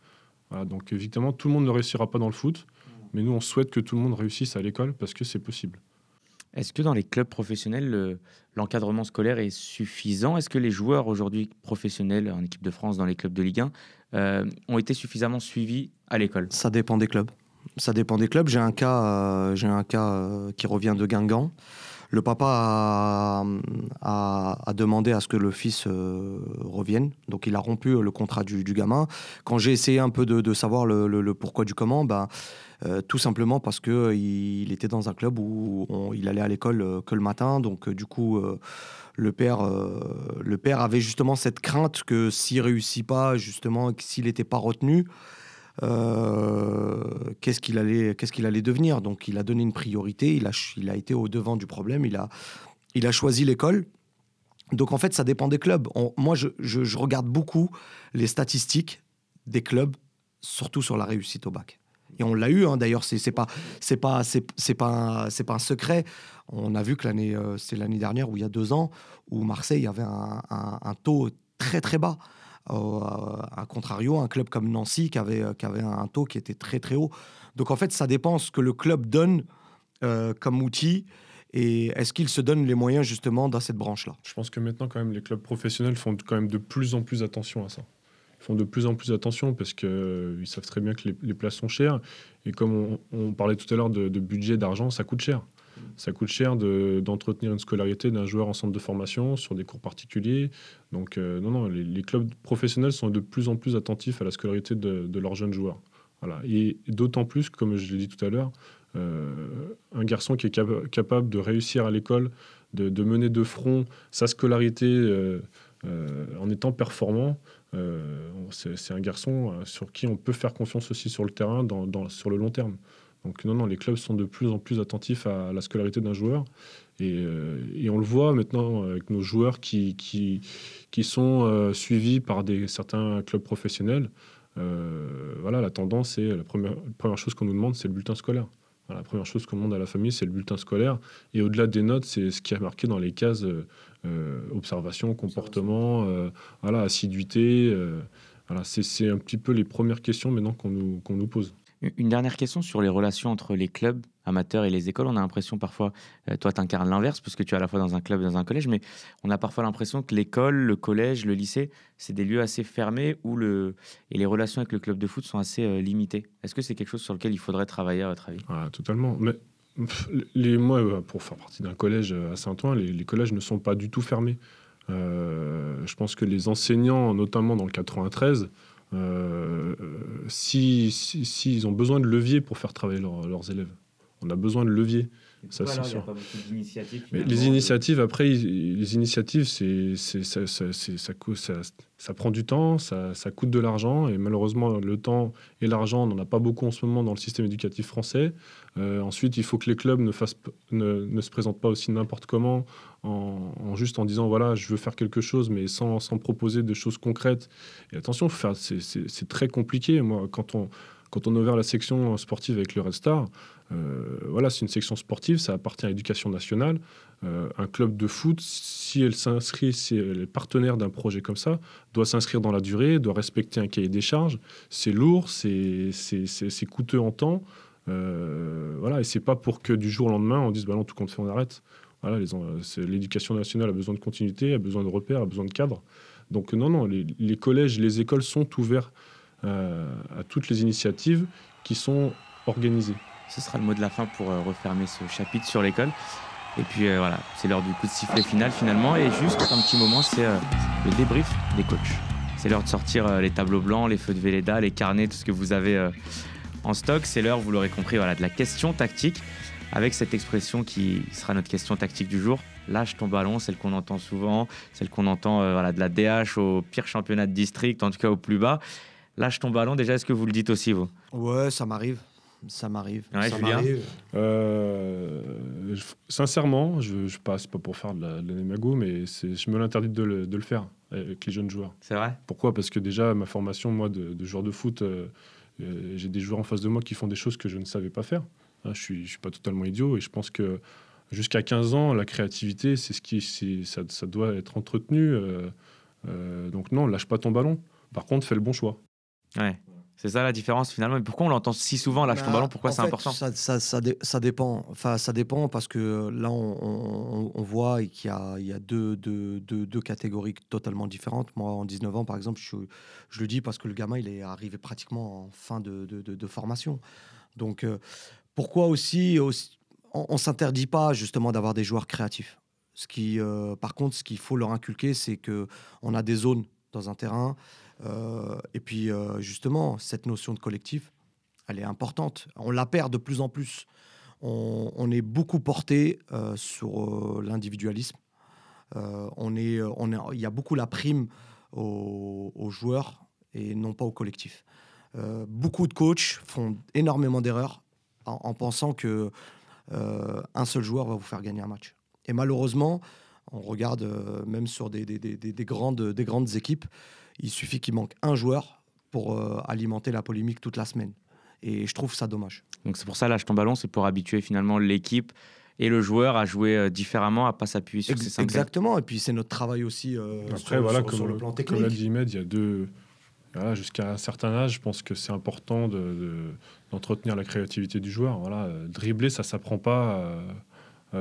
donc évidemment, tout le monde ne réussira pas dans le foot, mais nous, on souhaite que tout le monde réussisse à l'école parce que c'est possible. Est-ce que dans les clubs professionnels, l'encadrement scolaire est suffisant? Est-ce que les joueurs aujourd'hui professionnels en équipe de France, dans les clubs de Ligue 1, euh, ont été suffisamment suivis à l'école? Ça dépend des clubs. Ça dépend des clubs. J'ai un cas, euh, j'ai un cas qui revient de Guingamp. Le papa a, demandé à ce que le fils euh, revienne. Donc il a rompu le contrat du, gamin. Quand j'ai essayé un peu de, savoir le, pourquoi du comment, ben, euh, tout simplement parce qu'il il était dans un club où il allait à l'école euh, que le matin. Donc du coup, le, père, le père avait justement cette crainte que s'il réussit pas, justement, s'il n'était pas retenu, euh, qu'est-ce qu'il allait, qu'est-ce allait devenir? Donc, il a donné une priorité, il a, il a été au devant du problème, il a, il a choisi l'école. Donc, en fait, ça dépend des clubs. moi, je, regarde beaucoup les statistiques des clubs, surtout sur la réussite au bac. Et on l'a eu, hein, d'ailleurs, c'est, pas, pas, pas, pas un secret. On a vu que l'année, euh, c'est l'année dernière ou il y a deux ans, où Marseille avait un taux très très bas. Euh, à contrario, un club comme Nancy qui avait, qui avait un taux qui était très très haut. Donc en fait, ça dépend ce que le club donne euh, comme outil et est-ce qu'il se donne les moyens justement dans cette branche-là Je pense que maintenant quand même les clubs professionnels font quand même de plus en plus attention à ça. font de plus en plus attention parce qu'ils savent très bien que les, places sont chères. Et comme on, parlait tout à l'heure de, budget, d'argent, ça coûte cher. Ça coûte cher d'entretenir une scolarité d'un joueur en centre de formation sur des cours particuliers. Donc, non, non, les, clubs professionnels sont de plus en plus attentifs à la scolarité de, leurs jeunes joueurs. Voilà. Et d'autant plus, comme je l'ai dit tout à l'heure, euh, un garçon qui est capable de réussir à l'école, de, mener de front sa scolarité euh, euh, en étant performant, c'est un garçon sur qui on peut faire confiance aussi sur le terrain sur le long terme. Donc non, non, les clubs sont de plus en plus attentifs à la scolarité d'un joueur. Et, on le voit maintenant avec nos joueurs qui, qui, sont suivis par des, certains clubs professionnels. voilà, la tendance, c'est la première, la première chose qu'on nous demande, c'est le bulletin scolaire la première chose qu'on demande à la famille, c'est le bulletin scolaire. Et au-delà des notes, c'est ce qui est marqué dans les cases euh, euh, observation, comportement, euh, voilà, assiduité. voilà, c'est un petit peu les premières questions maintenant qu'on nous, qu'on nous pose. Une dernière question sur les relations entre les clubs amateurs et les écoles. On a l'impression parfois, euh, toi tu incarnes l'inverse parce que tu es à la fois dans un club et dans un collège, mais on a parfois l'impression que l'école, le collège, le lycée, c'est des lieux assez fermés où le... et les relations avec le club de foot sont assez euh, limitées. Est-ce que c'est quelque chose sur lequel il faudrait travailler à votre avis? Ah, Totalement. Mais les, moi, euh, pour faire partie d'un collège à Saint-Ouen, les, collèges ne sont pas du tout fermés. je pense que les enseignants, notamment dans le 93, euh, s'ils si, si, ont besoin de levier pour faire travailler leurs élèves. On a besoin de levier. Ça, sûr. les initiatives, après, les initiatives, c'est, ça, ça, ça, ça, prend du temps, ça, coûte de l'argent, et malheureusement, le temps et l'argent, on n'en a pas beaucoup en ce moment dans le système éducatif français. Euh, ensuite, il faut que les clubs ne, fassent, ne, ne se présentent pas aussi n'importe comment, en, juste en disant voilà, je veux faire quelque chose, mais sans, sans proposer de choses concrètes. Et attention, c'est très compliqué. Moi, quand on, quand on a ouvert la section sportive avec le Red Star, euh, voilà, c'est une section sportive, ça appartient à l'éducation nationale. Euh, un club de foot, si elle s'inscrit, si elle est partenaire d'un projet comme ça, doit s'inscrire dans la durée, doit respecter un cahier des charges. C'est lourd, c'est coûteux en temps. Euh, voilà, et c'est pas pour que du jour au lendemain on dise bah non, tout compte fait, on arrête. Voilà, l'éducation nationale a besoin de continuité, a besoin de repères, a besoin de cadres. Donc non, non, les, collèges, les écoles sont ouverts à toutes les initiatives qui sont organisées. Ce sera le mot de la fin pour euh, refermer ce chapitre sur l'école. Et puis euh, voilà, c'est l'heure du coup de sifflet final finalement. Et juste un petit moment, c'est euh, le débrief des coachs. C'est l'heure de sortir les tableaux blancs, les feux de Véleda, les carnets, tout ce que vous avez en stock. C'est l'heure, vous l'aurez compris, voilà, de la question tactique. Avec cette expression qui sera notre question tactique du jour, lâche ton ballon, celle qu'on entend souvent, celle qu'on entend voilà, de la DH au pire championnat de district, en tout cas au plus bas. Lâche ton ballon, déjà, est-ce que vous le dites aussi, vous? Ouais, ça m'arrive ça m'arrive. ça m'arrive. Euh, sincèrement, je, je passe pas pour faire de la, de mais je me l'interdis de le, de le, faire avec les jeunes joueurs. C'est vrai? Pourquoi? Parce que déjà ma formation, moi, de, de joueur de foot, euh, euh, j'ai des joueurs en face de moi qui font des choses que je ne savais pas faire. Hein, je suis, je suis pas totalement idiot et je pense que jusqu'à 15 ans, la créativité, c'est ce qui, ça, ça, doit être entretenu. donc non, lâche pas ton ballon. Par contre, fais le bon choix. Ouais. C'est ça la différence finalement. Mais pourquoi on l'entend si souvent lâche ton bah, ballon? Pourquoi c'est important? ça, ça, ça, dépend. Enfin, ça dépend parce que là, on, voit qu'il y a, il y a deux, deux, deux, catégories totalement différentes. Moi, en 19 ans, par exemple, je, je, le dis parce que le gamin, il est arrivé pratiquement en fin de, de formation. Donc, euh, pourquoi aussi, on, ne s'interdit pas justement d'avoir des joueurs créatifs? Ce qui, euh, par contre, ce qu'il faut leur inculquer, c'est que on a des zones dans un terrain. Euh, et puis, euh, justement, cette notion de collectif, elle est importante. On la perd de plus en plus. On, est beaucoup porté sur l'individualisme. on est, il y a beaucoup la prime aux, joueurs et non pas au collectif. beaucoup de coachs font énormément d'erreurs en, pensant que un seul joueur va vous faire gagner un match. Et malheureusement, on regarde même sur des, des, des, grandes, des grandes équipes, il suffit qu'il manque un joueur pour euh, alimenter la polémique toute la semaine. Et je trouve ça dommage. Donc c'est pour ça, lâche ton ballon, c'est pour habituer finalement l'équipe et le joueur à jouer euh, différemment, à pas s'appuyer sur ses cinq Exactement, et puis c'est notre travail aussi euh, Après, sur, voilà, comme, le plan technique. Comme l'a dit Med, il y a deux... Jusqu'à un certain âge, je pense que c'est important d'entretenir de, la créativité du joueur. Voilà, dribbler, ça ne s'apprend pas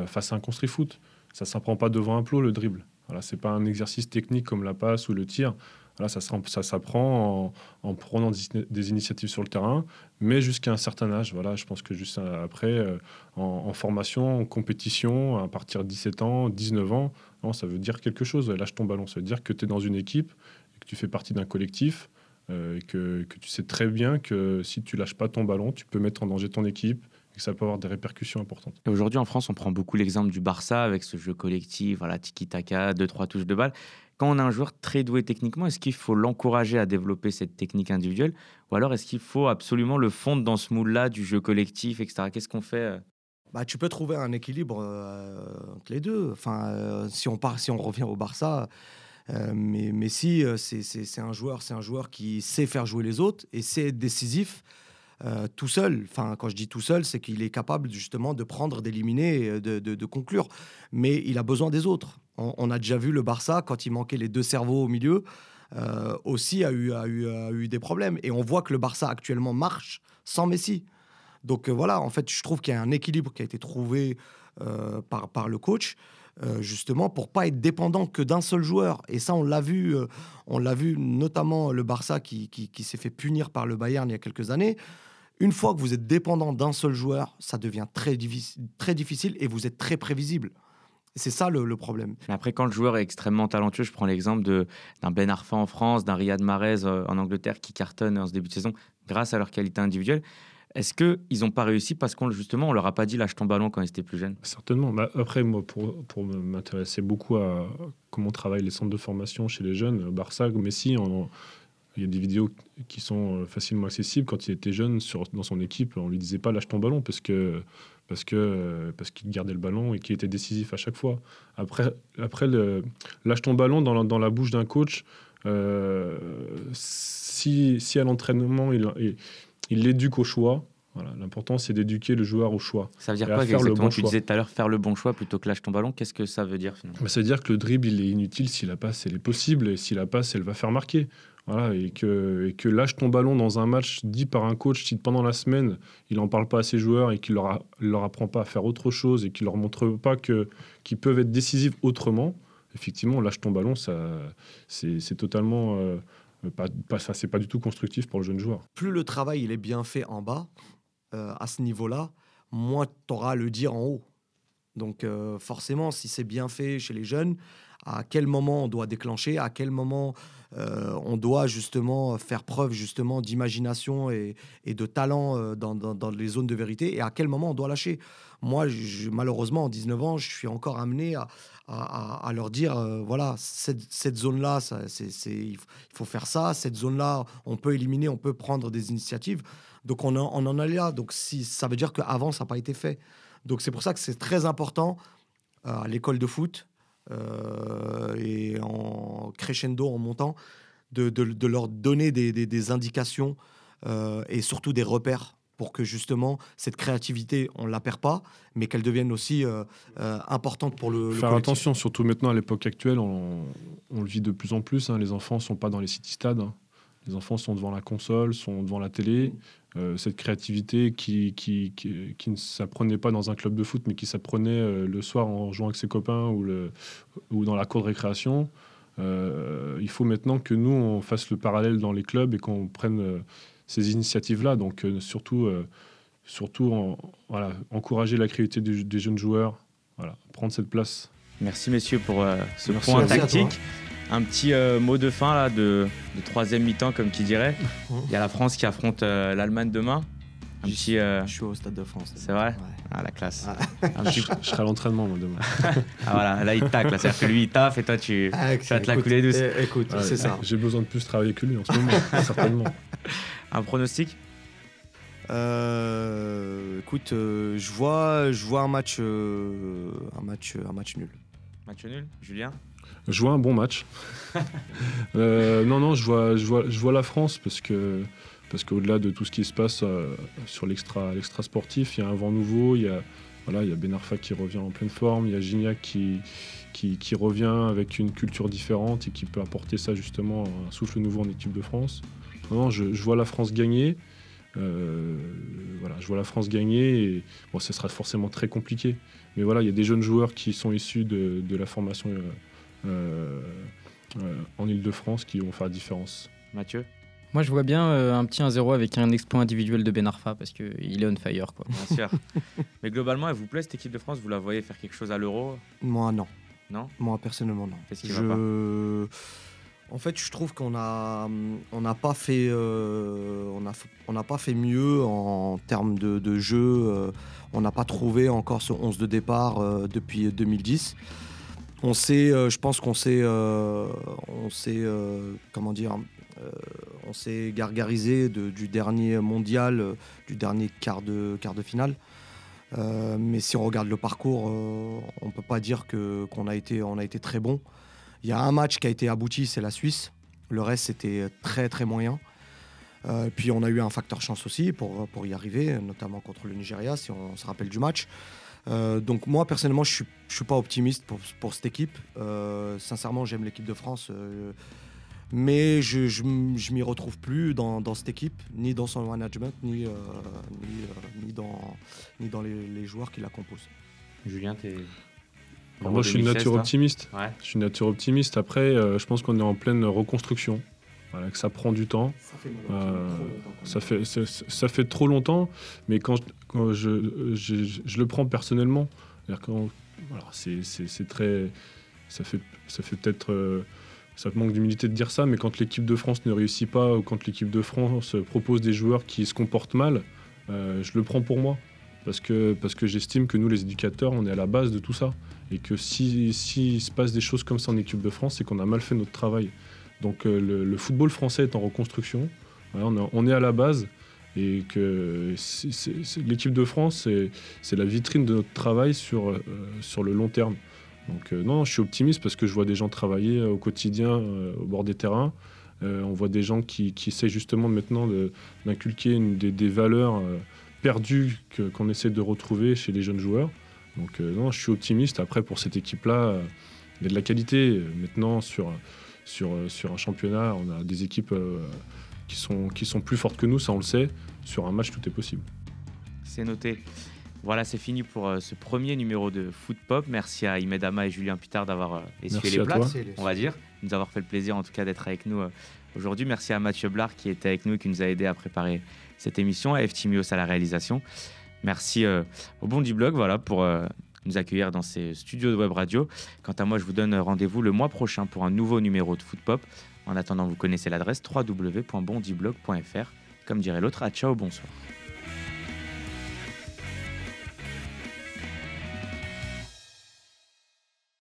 face à un construit foot. Ça ne s'apprend pas devant un plot, le dribble. Voilà, c'est pas un exercice technique comme la passe ou le tir. Voilà, ça, s'apprend en, prenant des, initiatives sur le terrain, mais jusqu'à un certain âge. Voilà, je pense que juste après, euh, en, formation, en compétition, à partir de 17 ans, 19 ans, non, ça veut dire quelque chose. Lâche ton ballon. Ça veut dire que tu es dans une équipe, que tu fais partie d'un collectif, euh, et que, que, tu sais très bien que si tu lâches pas ton ballon, tu peux mettre en danger ton équipe, et ça peut avoir des répercussions importantes. Aujourd'hui, en France, on prend beaucoup l'exemple du Barça avec ce jeu collectif, voilà, tiki-taka, deux, trois touches de balle. Quand on a un joueur très doué techniquement, est-ce qu'il faut l'encourager à développer cette technique individuelle ou alors est-ce qu'il faut absolument le fondre dans ce moule-là du jeu collectif, etc. Qu'est-ce qu'on fait euh? Bah, tu peux trouver un équilibre euh, entre les deux. Enfin, euh, si, on part, si on revient au Barça, mais Messi, c'est un joueur, c'est un joueur qui sait faire jouer les autres et sait être décisif. Euh, tout seul. Enfin, quand je dis tout seul, c'est qu'il est capable justement de prendre, d'éliminer, de, de, conclure. Mais il a besoin des autres. On, a déjà vu le Barça, quand il manquait les deux cerveaux au milieu, euh, aussi a eu, des problèmes. Et on voit que le Barça actuellement marche sans Messi. Donc euh, voilà, en fait, je trouve qu'il y a un équilibre qui a été trouvé par le coach. Justement pour pas être dépendant que d'un seul joueur. Et ça, on l'a vu, on l'a vu notamment le Barça qui, s'est fait punir par le Bayern il y a quelques années. Une fois que vous êtes dépendant d'un seul joueur, ça devient très, difficile, très difficile et vous êtes très prévisible. C'est ça le, problème. Après, quand le joueur est extrêmement talentueux, je prends l'exemple d'un Ben Arfa en France, d'un Riyad Mahrez euh, en Angleterre qui cartonne en ce début de saison grâce à leur qualité individuelle. Est-ce qu'ils n'ont pas réussi parce qu'on justement on leur a pas dit lâche ton ballon quand ils étaient plus jeunes? Certainement. Bah, après, moi, pour, pour m'intéresser beaucoup à comment travaillent les centres de formation chez les jeunes, Barça, Messi, il y a des vidéos qui sont euh, facilement accessibles. Quand il était jeune, dans son équipe, on lui disait pas lâche ton ballon parce que parce que euh, parce qu'il gardait le ballon et qu'il était décisif à chaque fois. Après, après lâche ton ballon dans la, dans la bouche d'un coach. Euh, si, si à l'entraînement il l'éduque au choix, voilà, l'important c'est d'éduquer le joueur au choix. Ça veut dire quoi faire le bon Tu disais tout à l'heure faire le bon choix plutôt que lâche ton ballon. Qu'est-ce que ça veut dire finalement bah, Ça veut dire que le dribble il est inutile si la passe elle est possible et si la passe elle va faire marquer. Voilà, et que, et que lâche ton ballon dans un match dit par un coach si pendant la semaine il n'en parle pas à ses joueurs et qu'il leur, leur apprend pas à faire autre chose et qu'il leur montre pas que qu'ils peuvent être décisifs autrement. Effectivement, lâche ton ballon, c'est totalement euh, pas, pas, c'est pas du tout constructif pour le jeune joueur. Plus le travail il est bien fait en bas, euh, à ce niveau-là, moins tu auras à le dire en haut. Donc euh, forcément, si c'est bien fait chez les jeunes, à quel moment on doit déclencher, à quel moment euh, on doit justement faire preuve justement d'imagination et, de talent euh, dans, les zones de vérité et à quel moment on doit lâcher. Moi, malheureusement, en 19 ans, je suis encore amené à, leur dire, euh, voilà, cette, zone-là, il faut faire ça, cette zone-là, on peut éliminer, on peut prendre des initiatives. Donc on, en est là. Donc si, ça veut dire qu'avant, ça n'a pas été fait. Donc c'est pour ça que c'est très important à l'école de foot et en crescendo, en montant, de, de, leur donner des, des, indications euh, et surtout des repères pour que justement cette créativité, on ne la perd pas, mais qu'elle devienne aussi euh, importante pour le. Faire attention, surtout maintenant à l'époque actuelle, on, on, le vit de plus en plus. Hein, les enfants ne sont pas dans les city-stades. Hein. Les enfants sont devant la console, sont devant la télé. Euh, cette créativité qui, qui, qui, ne s'apprenait pas dans un club de foot, mais qui s'apprenait euh, le soir en jouant avec ses copains ou, le, ou dans la cour de récréation. Euh, il faut maintenant que nous, on fasse le parallèle dans les clubs et qu'on prenne ces initiatives-là. Donc, surtout, surtout voilà, encourager la créativité des, jeunes joueurs, voilà, prendre cette place. Merci, messieurs, pour ce point tactique. Un petit euh, mot de fin là, de, troisième mi-temps, comme qui dirait. [laughs] Il y a la France qui affronte euh, l'Allemagne demain. Un petit, euh, Je suis au Stade de France. C'est vrai? Ah, la classe. Ah. [laughs] je, serai à l'entraînement, moi, demain. [laughs] ah, voilà, là, il tacle. C'est-à-dire que lui, il taffe et toi, tu, ah, vas te la couler douce. Eh, écoute, c'est ça. J'ai besoin de plus travailler que lui en ce moment, certainement. Un pronostic? Écoute, je vois, je vois un match, un match, un match nul. Match nul, Julien? Je vois un bon match. [laughs] Euh, non, non, je vois, je, vois, je vois la France parce que parce qu'au-delà de tout ce qui se passe euh, sur l'extra, l'extra sportif, il y a un vent nouveau, il y a, voilà, il y a Ben Arfa qui revient en pleine forme, il y a Gignac qui, qui, revient avec une culture différente et qui peut apporter ça justement, un souffle nouveau en équipe de France. Non, je, vois la France gagner. Euh, voilà, je vois la France gagner et bon, ce sera forcément très compliqué. Mais voilà, il y a des jeunes joueurs qui sont issus de, de la formation euh, en Ile-de-France qui vont faire la différence. Mathieu moi, je vois bien un petit 1-0 avec un exploit individuel de Ben Arfa parce qu'il est on fire. Quoi. Bien sûr. [laughs] Mais globalement, elle vous plaît cette équipe de France? Vous la voyez faire quelque chose à l'Euro? Moi, non. Non? Moi, personnellement, non. Qu'est-ce qui je... va pas? En fait, je trouve qu'on a, on n'a pas fait, euh, on a, on n'a pas fait mieux en termes de, jeu. Euh, on n'a pas trouvé encore ce 11 de départ euh, depuis 2010. On sait, je pense qu'on sait, on sait, comment dire, on s'est gargarisé du dernier mondial, du dernier quart de, quart de finale. mais si on regarde le parcours, on ne peut pas dire que, qu'on a été, on a été très bon. Il y a un match qui a été abouti, c'est la Suisse. Le reste, c'était très très moyen. Euh, puis on a eu un facteur chance aussi pour, pour y arriver, notamment contre le Nigeria, si on, se rappelle du match. Euh, donc moi, personnellement, je ne suis, je suis pas optimiste pour, pour cette équipe. Euh, sincèrement, j'aime l'équipe de France. mais je ne m'y retrouve plus dans, dans, cette équipe, ni dans son management, ni, ni, ni, dans, ni dans les, les joueurs qui la composent. Julien, tu es moi, je suis une nature optimiste. Je suis une nature optimiste. Après, euh, je pense qu'on est en pleine reconstruction. Que ça prend du temps. Ça fait, euh, ça, fait, ça, fait trop longtemps, mais quand, je, je, le prends personnellement, c'est très, ça fait, ça fait peut-être, euh, ça manque d'humilité de dire ça, mais quand l'équipe de France ne réussit pas ou quand l'équipe de France propose des joueurs qui se comportent mal, je le prends pour moi parce que, parce que j'estime que nous, les éducateurs, on est à la base de tout ça. Et que s'il si, se passe des choses comme ça en équipe de France, c'est qu'on a mal fait notre travail. Donc euh, le, football français est en reconstruction. on, est à la base. Et que l'équipe de France, c'est la vitrine de notre travail sur, euh, le long terme. Donc euh, non, je suis optimiste parce que je vois des gens travailler au quotidien au bord des terrains. on voit des gens qui, qui essaient justement maintenant d'inculquer des, valeurs perdu qu'on essaie de retrouver chez les jeunes joueurs. Donc non, je suis optimiste. Après, pour cette équipe-là, il y a de la qualité. Maintenant, sur, sur, sur un championnat, on a des équipes euh, qui, sont, qui sont plus fortes que nous, ça on le sait. Sur un match, tout est possible. C'est noté. Voilà, c'est fini pour ce premier numéro de Foot Pop. Merci à Imedama et Julien Putard d'avoir essuyé les plates, on va dire, nous avoir fait le plaisir en tout cas d'être avec nous aujourd'hui. Merci à Mathieu Blard qui était avec nous et qui nous a aidé à préparer cette émission, à Eftimios à la réalisation. Merci euh, au Bondi Blog voilà, pour euh, nous accueillir dans ces studios de web radio. Quant à moi, je vous donne rendez-vous le mois prochain pour un nouveau numéro de Foot Pop. En attendant, vous connaissez l'adresse www.bondiblog.fr. Comme dirait l'autre, à ciao, bonsoir.